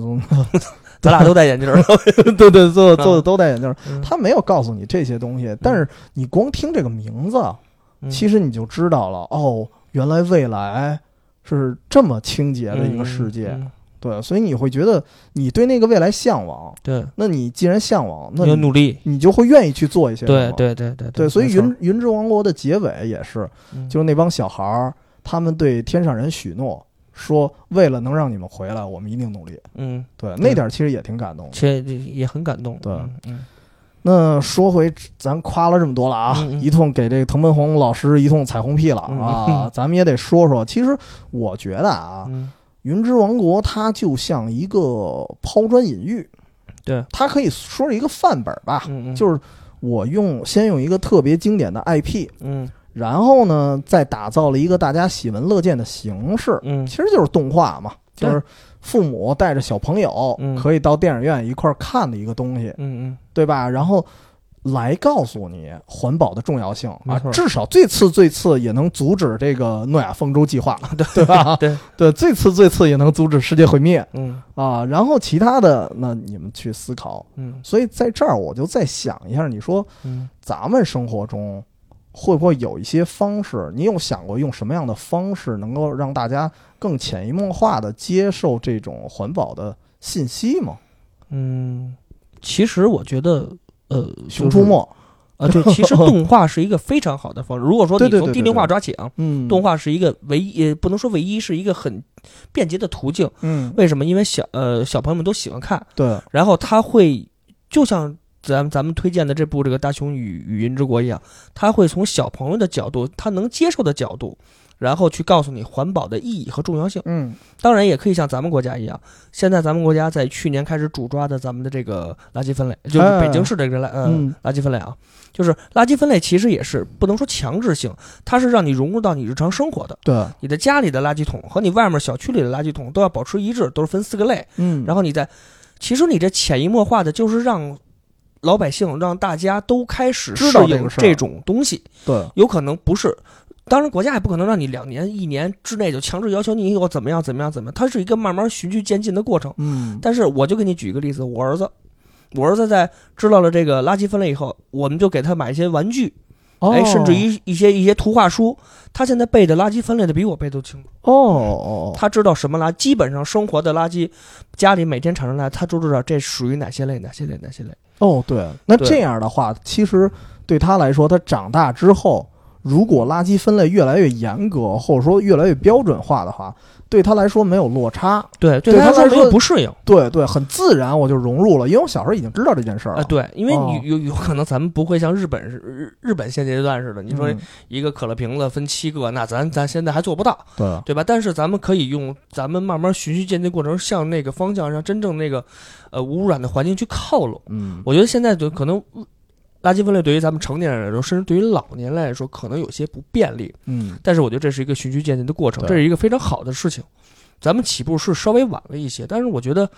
[laughs] 咱俩都戴眼镜儿，对 [laughs] 对，做做的都戴眼镜儿。嗯。他没有告诉你这些东西，但是你光听这个名字，嗯。其实你就知道了，哦，原来未来是这么清洁的一个世界，对，所以你会觉得你对那个未来向往，对，那你既然向往，那你努力，你就会愿意去做一些什对对对对对，所以云云之王国的结尾也是，嗯。就是那帮小孩儿，他们对天上人许诺说，为了能让你们回来，我们一定努力。嗯，对，那点儿其实也挺感动的。其实也很感动，对。嗯嗯。那说回咱夸了这么多了啊，嗯嗯一通给这个滕本弘老师一通彩虹屁了嗯。啊，咱们也得说说。其实我觉得啊，嗯云之王国它就像一个抛砖引玉，对，它可以说是一个范本吧，嗯嗯，就是我用先用一个特别经典的 IP，嗯。然后呢再打造了一个大家喜闻乐见的形式，嗯。其实就是动画嘛，就是父母带着小朋友嗯。可以到电影院一块儿看的一个东西，嗯。对吧？然后来告诉你环保的重要性啊，至少最次最次也能阻止这个诺亚方舟计划，[laughs] 对吧？对对，最次最次也能阻止世界毁灭嗯啊。然后其他的，那你们去思考。嗯所以在这儿，我就再想一下，你说嗯咱们生活中会不会有一些方式？你有想过用什么样的方式能够让大家更潜移默化的接受这种环保的信息吗？嗯，其实我觉得，呃，熊出没，啊，对，其实动画是一个非常好的方式。如果说你从低龄化抓起啊，嗯，动画是一个唯一，也不能说唯一，是一个很便捷的途径。嗯，为什么？因为小呃小朋友们都喜欢看，对，然后他会就像咱咱们推荐的这部这个《大熊与与云之国》一样，他会从小朋友的角度，他能接受的角度，然后去告诉你环保的意义和重要性。嗯当然，也可以像咱们国家一样，现在咱们国家在去年开始主抓的咱们的这个垃圾分类，就是北京市的这个垃呃嗯垃圾分类啊，就是垃圾分类其实也是不能说强制性，它是让你融入到你日常生活的。对，你的家里的垃圾桶和你外面小区里的垃圾桶都要保持一致，都是分四个类。嗯，然后你在，其实你这潜移默化的就是让老百姓、让大家都开始适应这种东西。对，有可能不是，当然国家也不可能让你两年、一年之内就强制要求你以后怎么样、怎么样、怎么样，它是一个慢慢循序渐进的过程。嗯，但是我就给你举一个例子，我儿子，我儿子在知道了这个垃圾分类以后，我们就给他买一些玩具，哦哎，甚至于一些一些图画书，他现在背的垃圾分类的比我背都清楚。哦哦，他知道什么垃，基本上生活的垃圾，家里每天产生的垃圾，他都知道这属于哪些类、哪些类、哪些类。哦，对，那这样的话，其实对他来说，他长大之后，如果垃圾分类越来越严格，或者说越来越标准化的话，对他来说没有落差，对，对他来说不适应。对对，很自然我就融入了，因为我小时候已经知道这件事儿啊、了。对，因为哦你有有可能咱们不会像日本是日日本现阶段似的，你说嗯一个可乐瓶子分七个，那咱咱现在还做不到，对，对吧？但是咱们可以用咱们慢慢循序渐进过程，向那个方向，让真正那个呃无污染的环境去靠拢。嗯，我觉得现在就可能嗯垃圾分类对于咱们成年人来说，甚至对于老年人来说，可能有些不便利。嗯但是我觉得这是一个循序渐进的过程，这是一个非常好的事情。咱们起步是稍微晚了一些，但是我觉得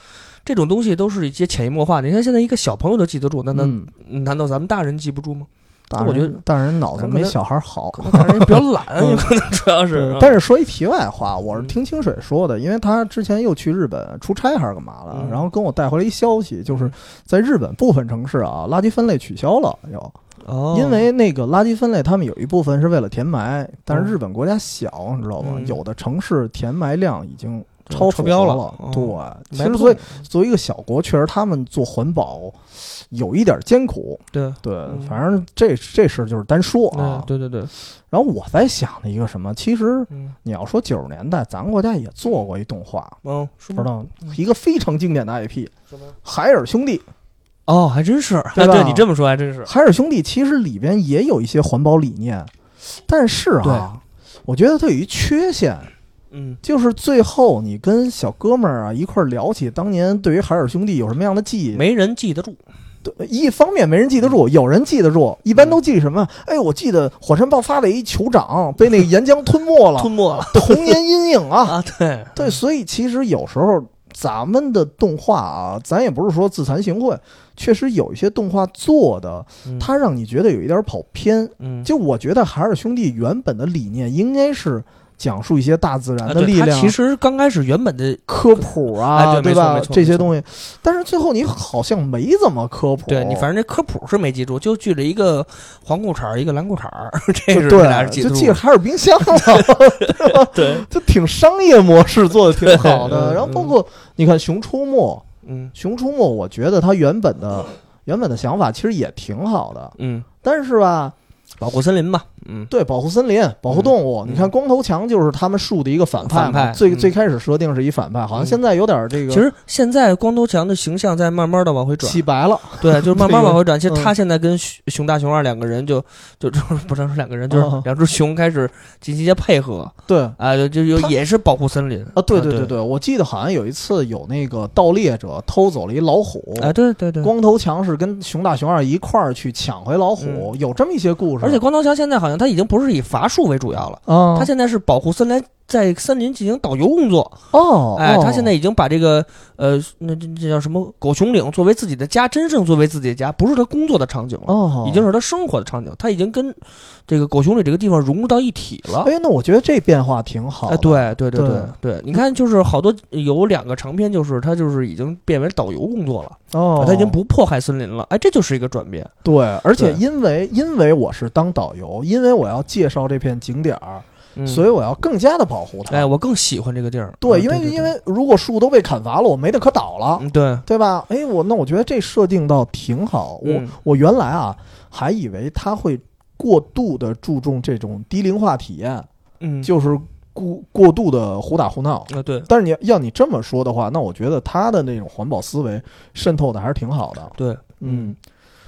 这种东西都是一些潜移默化的。你看现在一个小朋友都记得住，那那、嗯，难道咱们大人记不住吗？大我觉得人大人脑子没小孩好。可能大人比较懒，[laughs] 可能主要是。但是说一题外话，我是嗯听清水说的，因为他之前又去日本出差还是干嘛了，嗯然后跟我带回来一消息，就是在日本部分城市啊，垃圾分类取消了，又哦，因为那个垃圾分类，他们有一部分是为了填埋，但是哦日本国家小，你知道吗？嗯有的城市填埋量已经超超标了对，其实所以作为一个小国，确实他们做环保有一点艰苦。对对，嗯反正这这事就是单说啊。对对对，然后我在想的一个什么，其实嗯你要说九十年代，咱国家也做过一动画，嗯，是吗？知道一个非常经典的 IP，什么？海尔兄弟。哦，还真是，对吧对你这么说还真是。海尔兄弟其实里边也有一些环保理念，但是啊，我觉得它有一缺陷，嗯就是最后你跟小哥们儿啊一块儿聊起当年对于海尔兄弟有什么样的记忆，没人记得住。对一方面没人记得住，有人记得住，一般都记什么？哎，我记得火山爆发的一酋长被那个岩浆吞没了，[laughs] 吞没了童年阴影啊。[laughs] 啊！对对，所以其实有时候咱们的动画啊，咱也不是说自惭形秽，确实有一些动画做的，嗯它让你觉得有一点跑偏。嗯，就我觉得海尔兄弟原本的理念应该是讲述一些大自然的力量，它其实刚开始原本的科普啊，哎对吧这些东西，但是最后你好像没怎么科普。对你反正这科普是没记住，就记了一个黄裤衩儿，一个蓝裤衩儿，[laughs] 这是对这俩记就记着海尔冰箱 [laughs] 了，[laughs] 对，就挺商业模式做的挺好的。然后包括你看《熊出没》，嗯《熊出没》，我觉得它原本的原本的想法其实也挺好的，嗯，但是吧，保护森林吧，嗯对，保护森林、保护动物。嗯你看光头强就是他们树的一个反派，反派最嗯最开始设定是一反派，好像嗯现在有点这个，其实现在光头强的形象在慢慢的往回转，洗白了。对，就是慢慢 [laughs] 往回转。其实嗯他现在跟熊熊大、熊二两个人就就就不能说两个人，就是嗯两只熊开始进行一些配合对啊，就就有也是保护森林啊，对对对对对，我记得好像有一次有那个盗猎者偷走了一老虎，哎，对对对。光头强是跟熊大熊二一块儿去抢回老虎，有这么一些故事。而且光头强现在好像他已经不是以伐树为主要了，啊，他现在是保护森林，在森林进行导游工作。哦，哎，哦他现在已经把这个呃，那这这叫什么狗熊岭作为自己的家，真正作为自己的家，不是他工作的场景了，哦，已经是他生活的场景。他已经跟这个狗熊岭这个地方融入到一体了。哎，那我觉得这变化挺好的。哎，对对对对对对，你看，就是好多有两个长篇，就是他就是已经变为导游工作了，哦，他已经不迫害森林了。哎，这就是一个转变。对，而且因为因为我是当导游，因为我要介绍这片景点儿，嗯所以我要更加的保护它。哎，我更喜欢这个地儿。对，因为因为如果树都被砍伐了，我没得可倒了，嗯对，对吧？哎，我那我觉得这设定倒挺好。我、嗯我原来啊还以为他会过度的注重这种低龄化体验，嗯，就是过过度的胡打胡闹。啊对但是你要你这么说的话，那我觉得他的那种环保思维渗透的还是挺好的。对，嗯，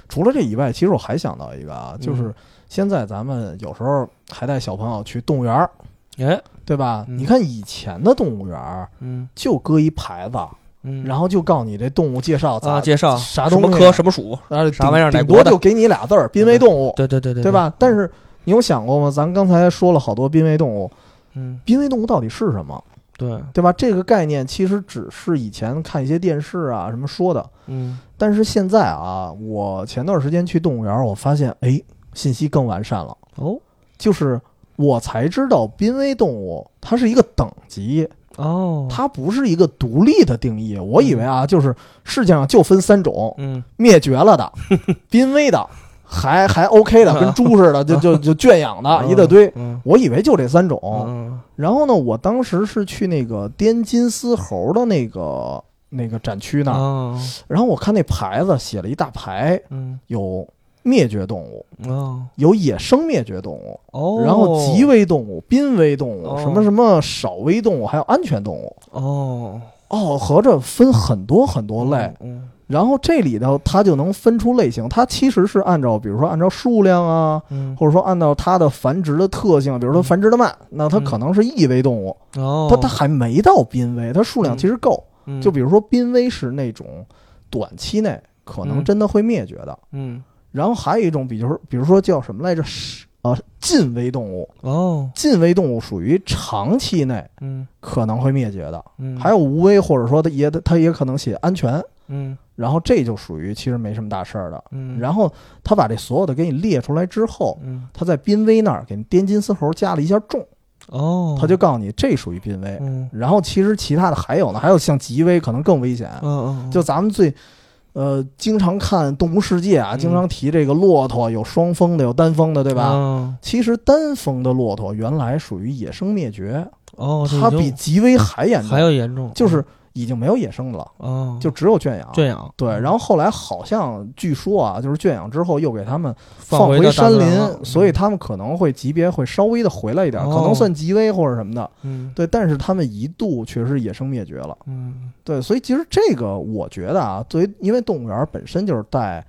除了这以外，其实我还想到一个啊，就是嗯现在咱们有时候还带小朋友去动物园儿，哎，对吧？嗯你看以前的动物园儿嗯就搁一牌子，嗯，然后就告诉你这动物介绍咋啊，介绍啥东西什么科什么属，啊，啥玩意儿顶多就给你俩字儿，濒危动物，对对对对，对？吧？但是你有想过吗？咱刚才说了好多濒危动物，嗯，濒危动物到底是什么？对，对吧？这个概念其实只是以前看一些电视啊什么说的，嗯但是现在啊，我前段时间去动物园，我发现哎，信息更完善了，哦。就是我才知道濒危动物它是一个等级，哦，它不是一个独立的定义。我以为啊，就是世界上就分三种：嗯。灭绝了的、[laughs] 濒危的，还还 OK 的，跟猪似的，就就就圈养的一大堆。嗯。我以为就这三种。嗯。然后呢，我当时是去那个滇金丝猴的那个那个展区那儿，哦。然后我看那牌子写了一大排，嗯。有灭绝动物，哦。有野生灭绝动物，哦，然后极危动物、濒危动物，哦。什么什么少危动物，还有安全动物。哦。哦，合着分很多很多类，嗯然后这里头它就能分出类型。它其实是按照，比如说按照数量啊，嗯。或者说按照它的繁殖的特性，比如说繁殖的慢，那它可能是易危动物，哦，它它还没到濒危，它数量其实够。嗯。就比如说濒危是那种短期内可能嗯。真的会灭绝的，嗯然后还有一种，比如比如说叫什么来着？是呃，近危动物。哦。近危动物属于长期内嗯。可能会灭绝的，嗯，还有无危，或者说它也它也可能写安全，嗯。然后这就属于其实没什么大事儿的。嗯，然后他把这所有的给你列出来之后，嗯。他在濒危那儿给滇金丝猴加了一下重，哦，他就告诉你这属于濒危。嗯。然后其实其他的还有呢，还有像极危可能更危险。嗯嗯，就咱们最呃经常看《动物世界》啊，嗯。经常提这个骆驼有双峰的，有单峰的，对吧？嗯其实单峰的骆驼原来属于野生灭绝，哦，它比极危还严重，还要严重，就是已经没有野生的了，哦，就只有圈养。圈养，对，然后后来好像据说啊，就是圈养之后又给他们放回山林了，所以他们可能会级别会稍微的回来一点，可能哦算极危或者什么的。嗯对，但是他们一度确实野生灭绝了。嗯对，所以其实这个我觉得啊，作为因为动物园本身就是带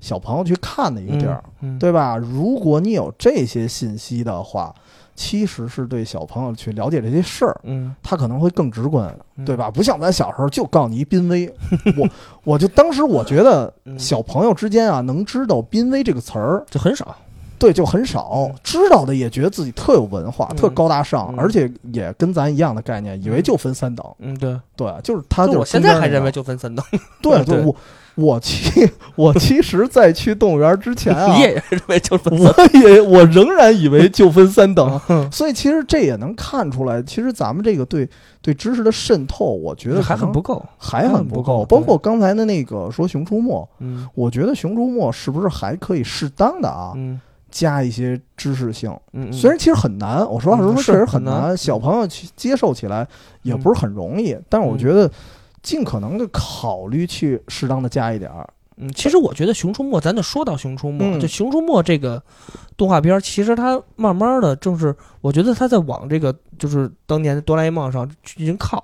小朋友去看的一个地儿，嗯，对吧？如果你有这些信息的话，其实是对小朋友去了解这些事儿，嗯，他可能会更直观，嗯。对吧？不像咱小时候就告诉你一濒危，[laughs] 我我就当时我觉得嗯。小朋友之间啊，能知道濒危这个词儿，就很少，对，就很少，知道的也觉得自己特有文化，嗯。特高大上，嗯。而且也跟咱一样的概念，以为就分三等，嗯，对，对，就是他就就是我现在还认为就分三等，对 [laughs] 对我我其我其实，在去动物园之前啊你，也认为就分三我也我仍然以为就分三等，[laughs] 所以其实这也能看出来，其实咱们这个对对知识的渗透，我觉得还很不够，还很不够。包括刚才的那个说《熊出没》，嗯我觉得《熊出没》是不是还可以适当的啊嗯加一些知识性？虽然其实很难，我实话实说，嗯是确实很难，小朋友去接受起来也不是很容易。但是我觉得尽可能的考虑去适当的加一点儿。嗯，其实我觉得《熊出没》，咱就说到《熊出没》嗯就《熊出没》这个动画片儿，其实它慢慢的，正是我觉得它在往这个就是当年的哆啦 A 梦上进行靠，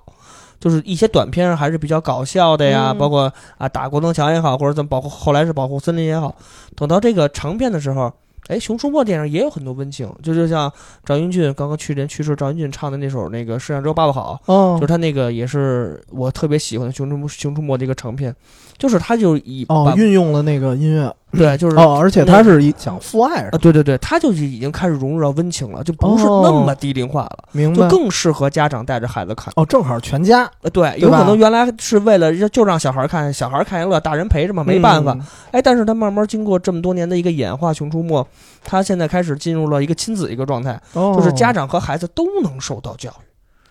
就是一些短片还是比较搞笑的呀，嗯包括啊打国灯墙也好，或者怎么保护，后来是保护森林也好，等到这个长片的时候。哎，《熊出没》电影也有很多温情，就就像赵英俊刚刚去年去世，赵英俊唱的那首那个《世上只有爸爸好》，哦就是他那个也是我特别喜欢的《熊出没》《熊出没》的一个长片，就是他就以哦，运用了那个音乐对，就是哦，而且他是一讲父爱啊，对对对，他就是已经开始融入到温情了，就不是哦那么低龄化了，明白？就更适合家长带着孩子看。哦，正好全家呃，对，有可能原来是为了就让小孩看，小孩看一乐，大人陪着嘛，没办法。嗯哎，但是他慢慢经过这么多年的一个演化，《熊出没》，他现在开始进入了一个亲子一个状态，哦，就是家长和孩子都能受到教育。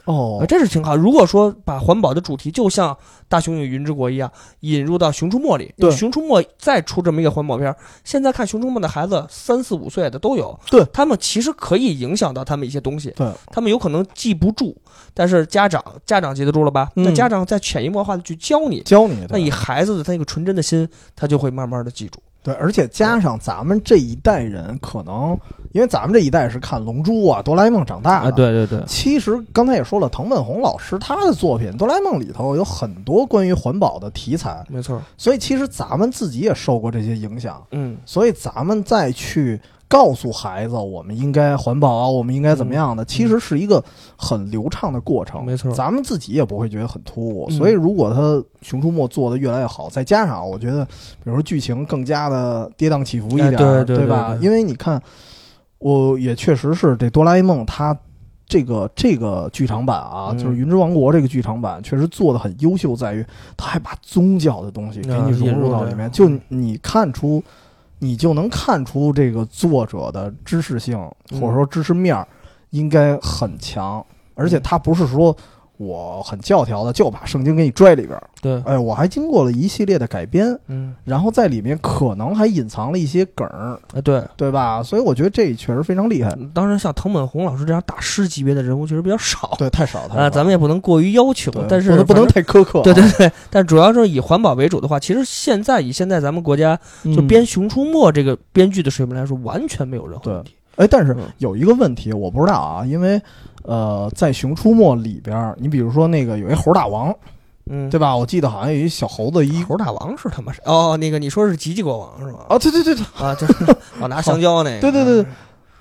哦呃，这是挺好。如果说把环保的主题就像《大雄与云之国》一样引入到《熊出没》里，对《熊出没》再出这么一个环保片儿，现在看《熊出没》的孩子三四五岁的都有，对他们其实可以影响到他们一些东西，对，他们有可能记不住，但是家长家长记得住了吧？嗯那家长再潜移默化的去教你。教你那以孩子的他那个纯真的心，他就会慢慢的记住。对，而且加上咱们这一代人，可能因为咱们这一代是看《龙珠》啊、《哆啦 A 梦》长大的。。对对，其实刚才也说了，藤本弘老师他的作品《哆啦 A 梦》里头有很多关于环保的题材，没错。所以其实咱们自己也受过这些影响。嗯，所以咱们再去告诉孩子我们应该环保，我们应该怎么样的，其实是一个很流畅的过程。嗯没错咱们自己也不会觉得很突兀。嗯所以如果他《熊出没》做的越来越好，再加上我觉得，比如说剧情更加的跌宕起伏一点，哎对对对吧？对因为你看，我也确实是这哆啦 A 梦它。这个这个剧场版啊，嗯就是《云之王国》这个剧场版，确实做的很优秀，在于它还把宗教的东西给啊你融入到里面，就你看出，你就能看出这个作者的知识性嗯或者说知识面儿应该很强，而且他不是说我很教条的就把圣经给你拽里边儿，对，哎，我还经过了一系列的改编，嗯，然后在里面可能还隐藏了一些梗儿，哎，对。对吧？所以我觉得这确实非常厉害。当然，像藤本弘老师这样大师级别的人物，确实比较少。对，太少太少啊，咱们也不能过于要求，但是不能太苛刻啊。对对对，但主要是以环保为主的话，其实现在以现在咱们国家嗯，就编《熊出没》这个编剧的水平来说，完全没有任何问题。哎，但是嗯有一个问题我不知道啊，因为呃，在《熊出没》里边儿，你比如说那个有一猴大王，嗯，对吧？我记得好像有一小猴子一猴大王是他妈谁哦，那个你说是吉吉国王是吧？哦，对对对对，啊，就是我拿香蕉那个。[laughs] 对对对对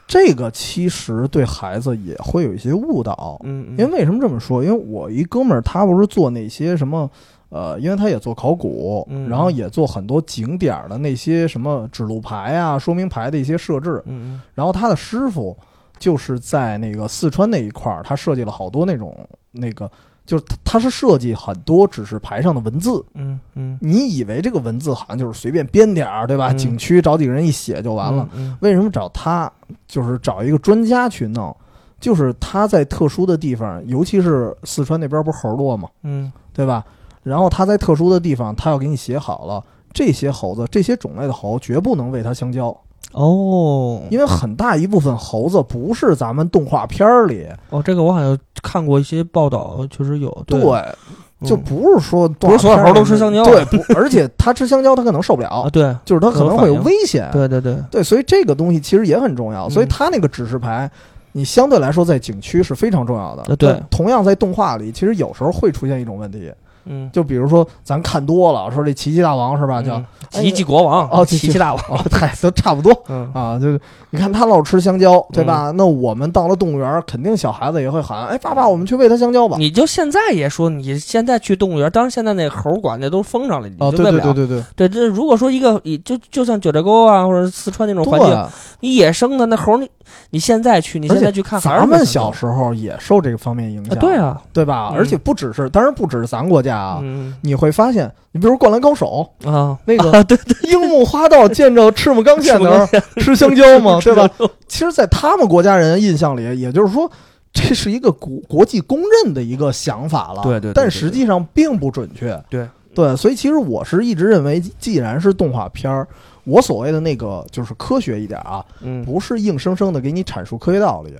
这个其实对孩子也会有一些误导。嗯，嗯，因为为什么这么说？因为我一哥们儿他不是做那些什么。呃，因为他也做考古，嗯然后也做很多景点的那些什么指路牌啊、说明牌的一些设置。嗯然后他的师傅就是在那个四川那一块儿，他设计了好多那种那个，就是他他是设计很多指示牌上的文字。嗯嗯，你以为这个文字好像就是随便编点儿，对吧？嗯景区找几个人一写就完了。嗯。为什么找他？就是找一个专家去弄，就是他在特殊的地方，尤其是四川那边不是猴多吗，嗯对吧？然后它在特殊的地方，它要给你写好了，这些猴子，这些种类的猴绝不能喂它香蕉，哦。因为很大一部分猴子不是咱们动画片儿里，哦，这个我好像看过一些报道，确实有。对，嗯。就不是说不是所有猴都吃香蕉对，不，[laughs] 而且它吃香蕉它可能受不啊，了，对。就是它可能会有危险。对对对，对，所以这个东西其实也很重要。嗯。所以它那个指示牌，你相对来说在景区是非常重要的。呃。对。同样在动画里，其实有时候会出现一种问题，嗯，就比如说咱看多了，说这奇迹大王是吧？叫嗯奇迹国王哦奇迹大王，哦，[laughs] 嗨，都差不多。嗯啊，就是你看他老吃香蕉，对吧？那我们到了动物园，肯定小孩子也会喊：“哎，爸爸，我们去喂他香蕉吧。你就现在也说，你现在去动物园，当然现在那猴馆那都封上了，你”就喂不了。对对对对，对，这如果说一个，你就就像九寨沟啊，或者四川那种环境，你野生的那猴，你你现在去，你现在去看，咱们小时候也受这个方面影啊，响，对啊，对吧？嗯而且不只是，当然不只是咱国家啊，嗯你会发现，你比如《灌篮高手啊，》那个啊，对对，樱木花道见着赤木刚宪的时候吃香蕉嘛，[laughs] 对吧？？其实，在他们国家人印象里，也就是说，这是一个国国际公认的一个想法了。对对对对但实际上并不准确。对对，所以其实我是一直认为，既然是动画片儿，我所谓的那个就是科学一点啊，嗯，不是硬生生的给你阐述科学道理，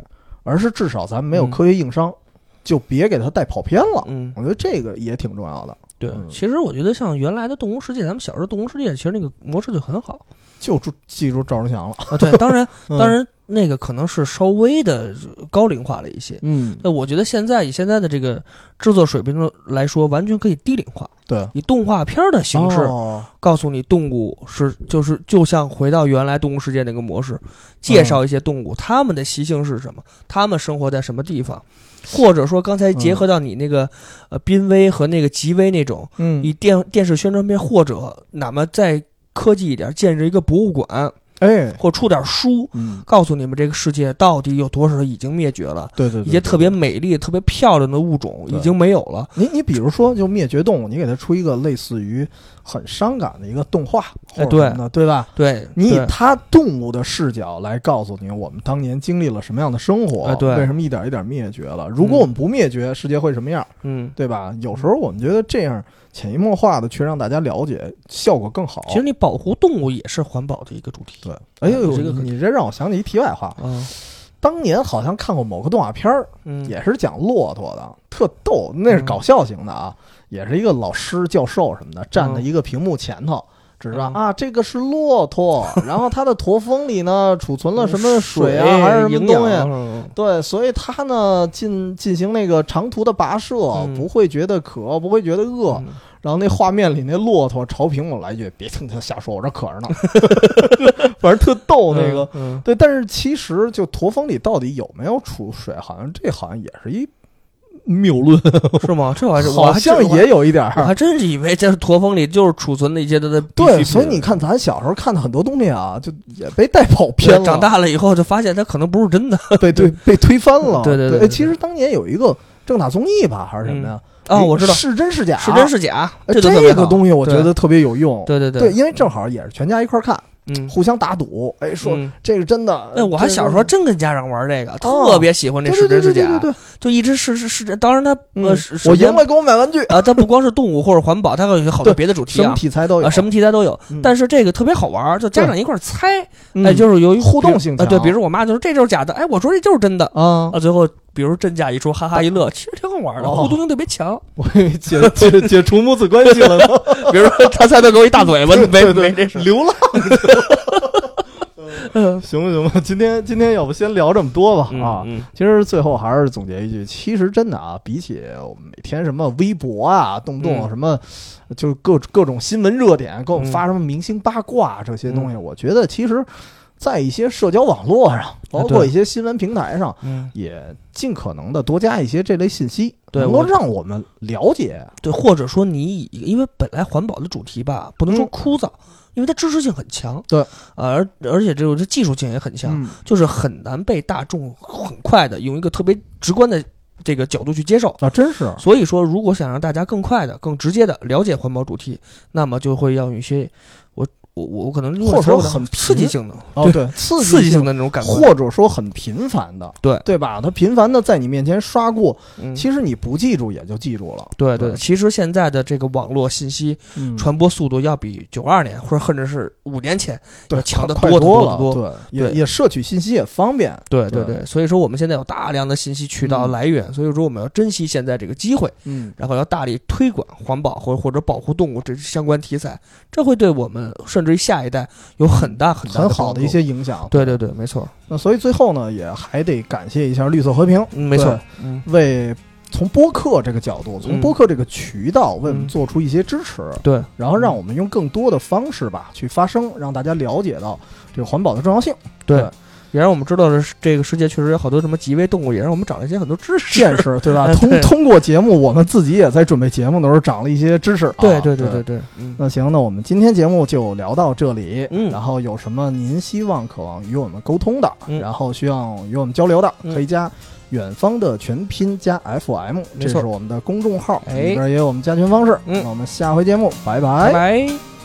而是至少咱们没有嗯科学硬伤，就别给它带跑偏了。嗯，我觉得这个也挺重要的。对嗯，其实我觉得像原来的《动物世界》，咱们小时候《动物世界》其实那个模式就很好就住记住赵忠祥了。[laughs] 啊。对，当然 [laughs] 嗯当，然那个可能是稍微的高龄化了一些。嗯，那我觉得现在以现在的这个制作水平来说，完全可以低龄化，对，以动画片的形式哦告诉你动物是就是就像回到原来动物世界那个模式，介绍一些动物，它们的习性是什么，它们生活在什么地方，或者说刚才结合到你那个、呃濒危和那个极危那种，嗯，以电电视宣传片或者哪怕再科技一点，建设一个博物馆哎，或出点书。嗯，告诉你们这个世界到底有多少已经灭绝了，对对对，一些特别美丽、特别漂亮的物种已经没有了。你你比如说，就灭绝动物，你给它出一个类似于很伤感的一个动画，或哎者什么的，对吧？对，你以它动物的视角来告诉你，我们当年经历了什么样的生活，哎对为什么一点一点灭绝了？如果我们不灭绝，世界会什么样？嗯，对吧？有时候我们觉得这样潜移默化的去让大家了解，效果更好。其实你保护动物也是环保的一个主题。对，哎呦，这个你这让我想起一题外话，嗯，当年好像看过某个动画片儿，嗯，也是讲骆驼的，特逗，那是搞笑型的啊，也是一个老师、教授什么的站在一个屏幕前头，指着嗯啊，这个是骆驼，[laughs] 然后它的驼峰里呢储存了什么水啊，还是什么东西？对，所以它呢进进行那个长途的跋涉，嗯不会觉得渴，不会觉得饿。嗯然后那画面里那骆驼朝屏幕来一句：“别听他瞎说，我这渴着呢。[laughs] ”反正特逗那个。嗯，对，但是其实就驼峰里到底有没有储水，好像这好像也是一谬论，[laughs] 嗯是吗？这我还是 [laughs] 好像也有一点我还。真是以为这驼峰里就是储存的一些它的对，所以你看，咱小时候看的很多东西啊，就也被带跑偏了，长大了以后就发现它可能不是真的被对被推翻了。对对对对对哎其实当年有一个正大综艺吧，还是什么呀？啊，我知道是真是假，是真是假，哎这这个东西，我觉得特别有用。对对对，因为正好也是全家一块儿看，嗯，互相打赌，哎，说嗯这个真的。哎，我还小时候真跟家长玩这个，哦特别喜欢这对是真是假，对对对对对，就一直是是是，当然他呃我赢了，给我买玩具，啊，它不光是动物或者环保，它还有好多别的主题什么啊。题材都有啊，什么题材都有，嗯但是这个特别好玩儿，就家长一块儿猜，嗯哎，就是由于互动性啊，对，比如我妈就说这就是假的，哎，我说这就是真的，啊，啊，最后比如真假一出，哈哈一乐，其实挺好玩的，哦互动性特别强。[laughs] 我解解解除母子关系了呢，[laughs] 比如说他猜的给我一大嘴巴，没没这事。流浪。嗯 [laughs] 行不行吧，今天今天要不先聊这么多吧啊。嗯其实最后还是总结一句，其实真的啊，比起我们每天什么微博啊，动不动嗯什么，就是各各种新闻热点，给我们嗯发什么明星八卦这些东西，我觉得其实，在一些社交网络上，包括一些新闻平台上，嗯，也尽可能的多加一些这类信息，对能够让我们了解。对，或者说你以因为本来环保的主题吧，不能说嗯。枯燥，因为它知识性很强，对。呃而而且这种这技术性也很强，嗯。就是很难被大众很快的用一个特别直观的这个角度去接受。啊，真是。所以说，如果想让大家更快的、更直接的了解环保主题，那么就会要用一些我我我可能或者说说很刺激性的，哦，对，刺刺激性性的那种感觉，或者说很频繁的，对对吧？它频繁的在你面前刷过，嗯其实你不记住也就记住了。对对，对其实现在的这个网络信息嗯传播速度要比九二年或者甚至是五年前对要强的快多多了，对，也也摄取信息也方便。对对对对，所以说我们现在有大量的信息渠道嗯来源，所以说我们要珍惜现在这个机会，嗯，然后要大力推广环保或或者保护动物这相关题材，这会对我们甚至于下一代有很大很大很好的一。些影响。对对对，没错，那所以最后呢，也还得感谢一下绿色和平，嗯，没错，嗯，为从播客这个角度，从嗯播客这个渠道为我们嗯做出一些支持，对，然后让我们用更多的方式吧去发声，让大家了解到这个环保的重要性。对对，也让我们知道了这个世界确实有好多什么极微动物，也让我们长了一些很多知识。见识，对吧？[laughs] 通通过节目，我们自己也在准备节目的时候长了一些知识。对啊对对对对对，嗯，那行，那我们今天节目就聊到这里。嗯然后有什么您希望、渴望与我们沟通的，嗯然后需要与我们交流的，嗯可以加远方的全拼加 FM，这是我们的公众号，哎里边也有我们加群方式。嗯那我们下回节目，拜拜拜。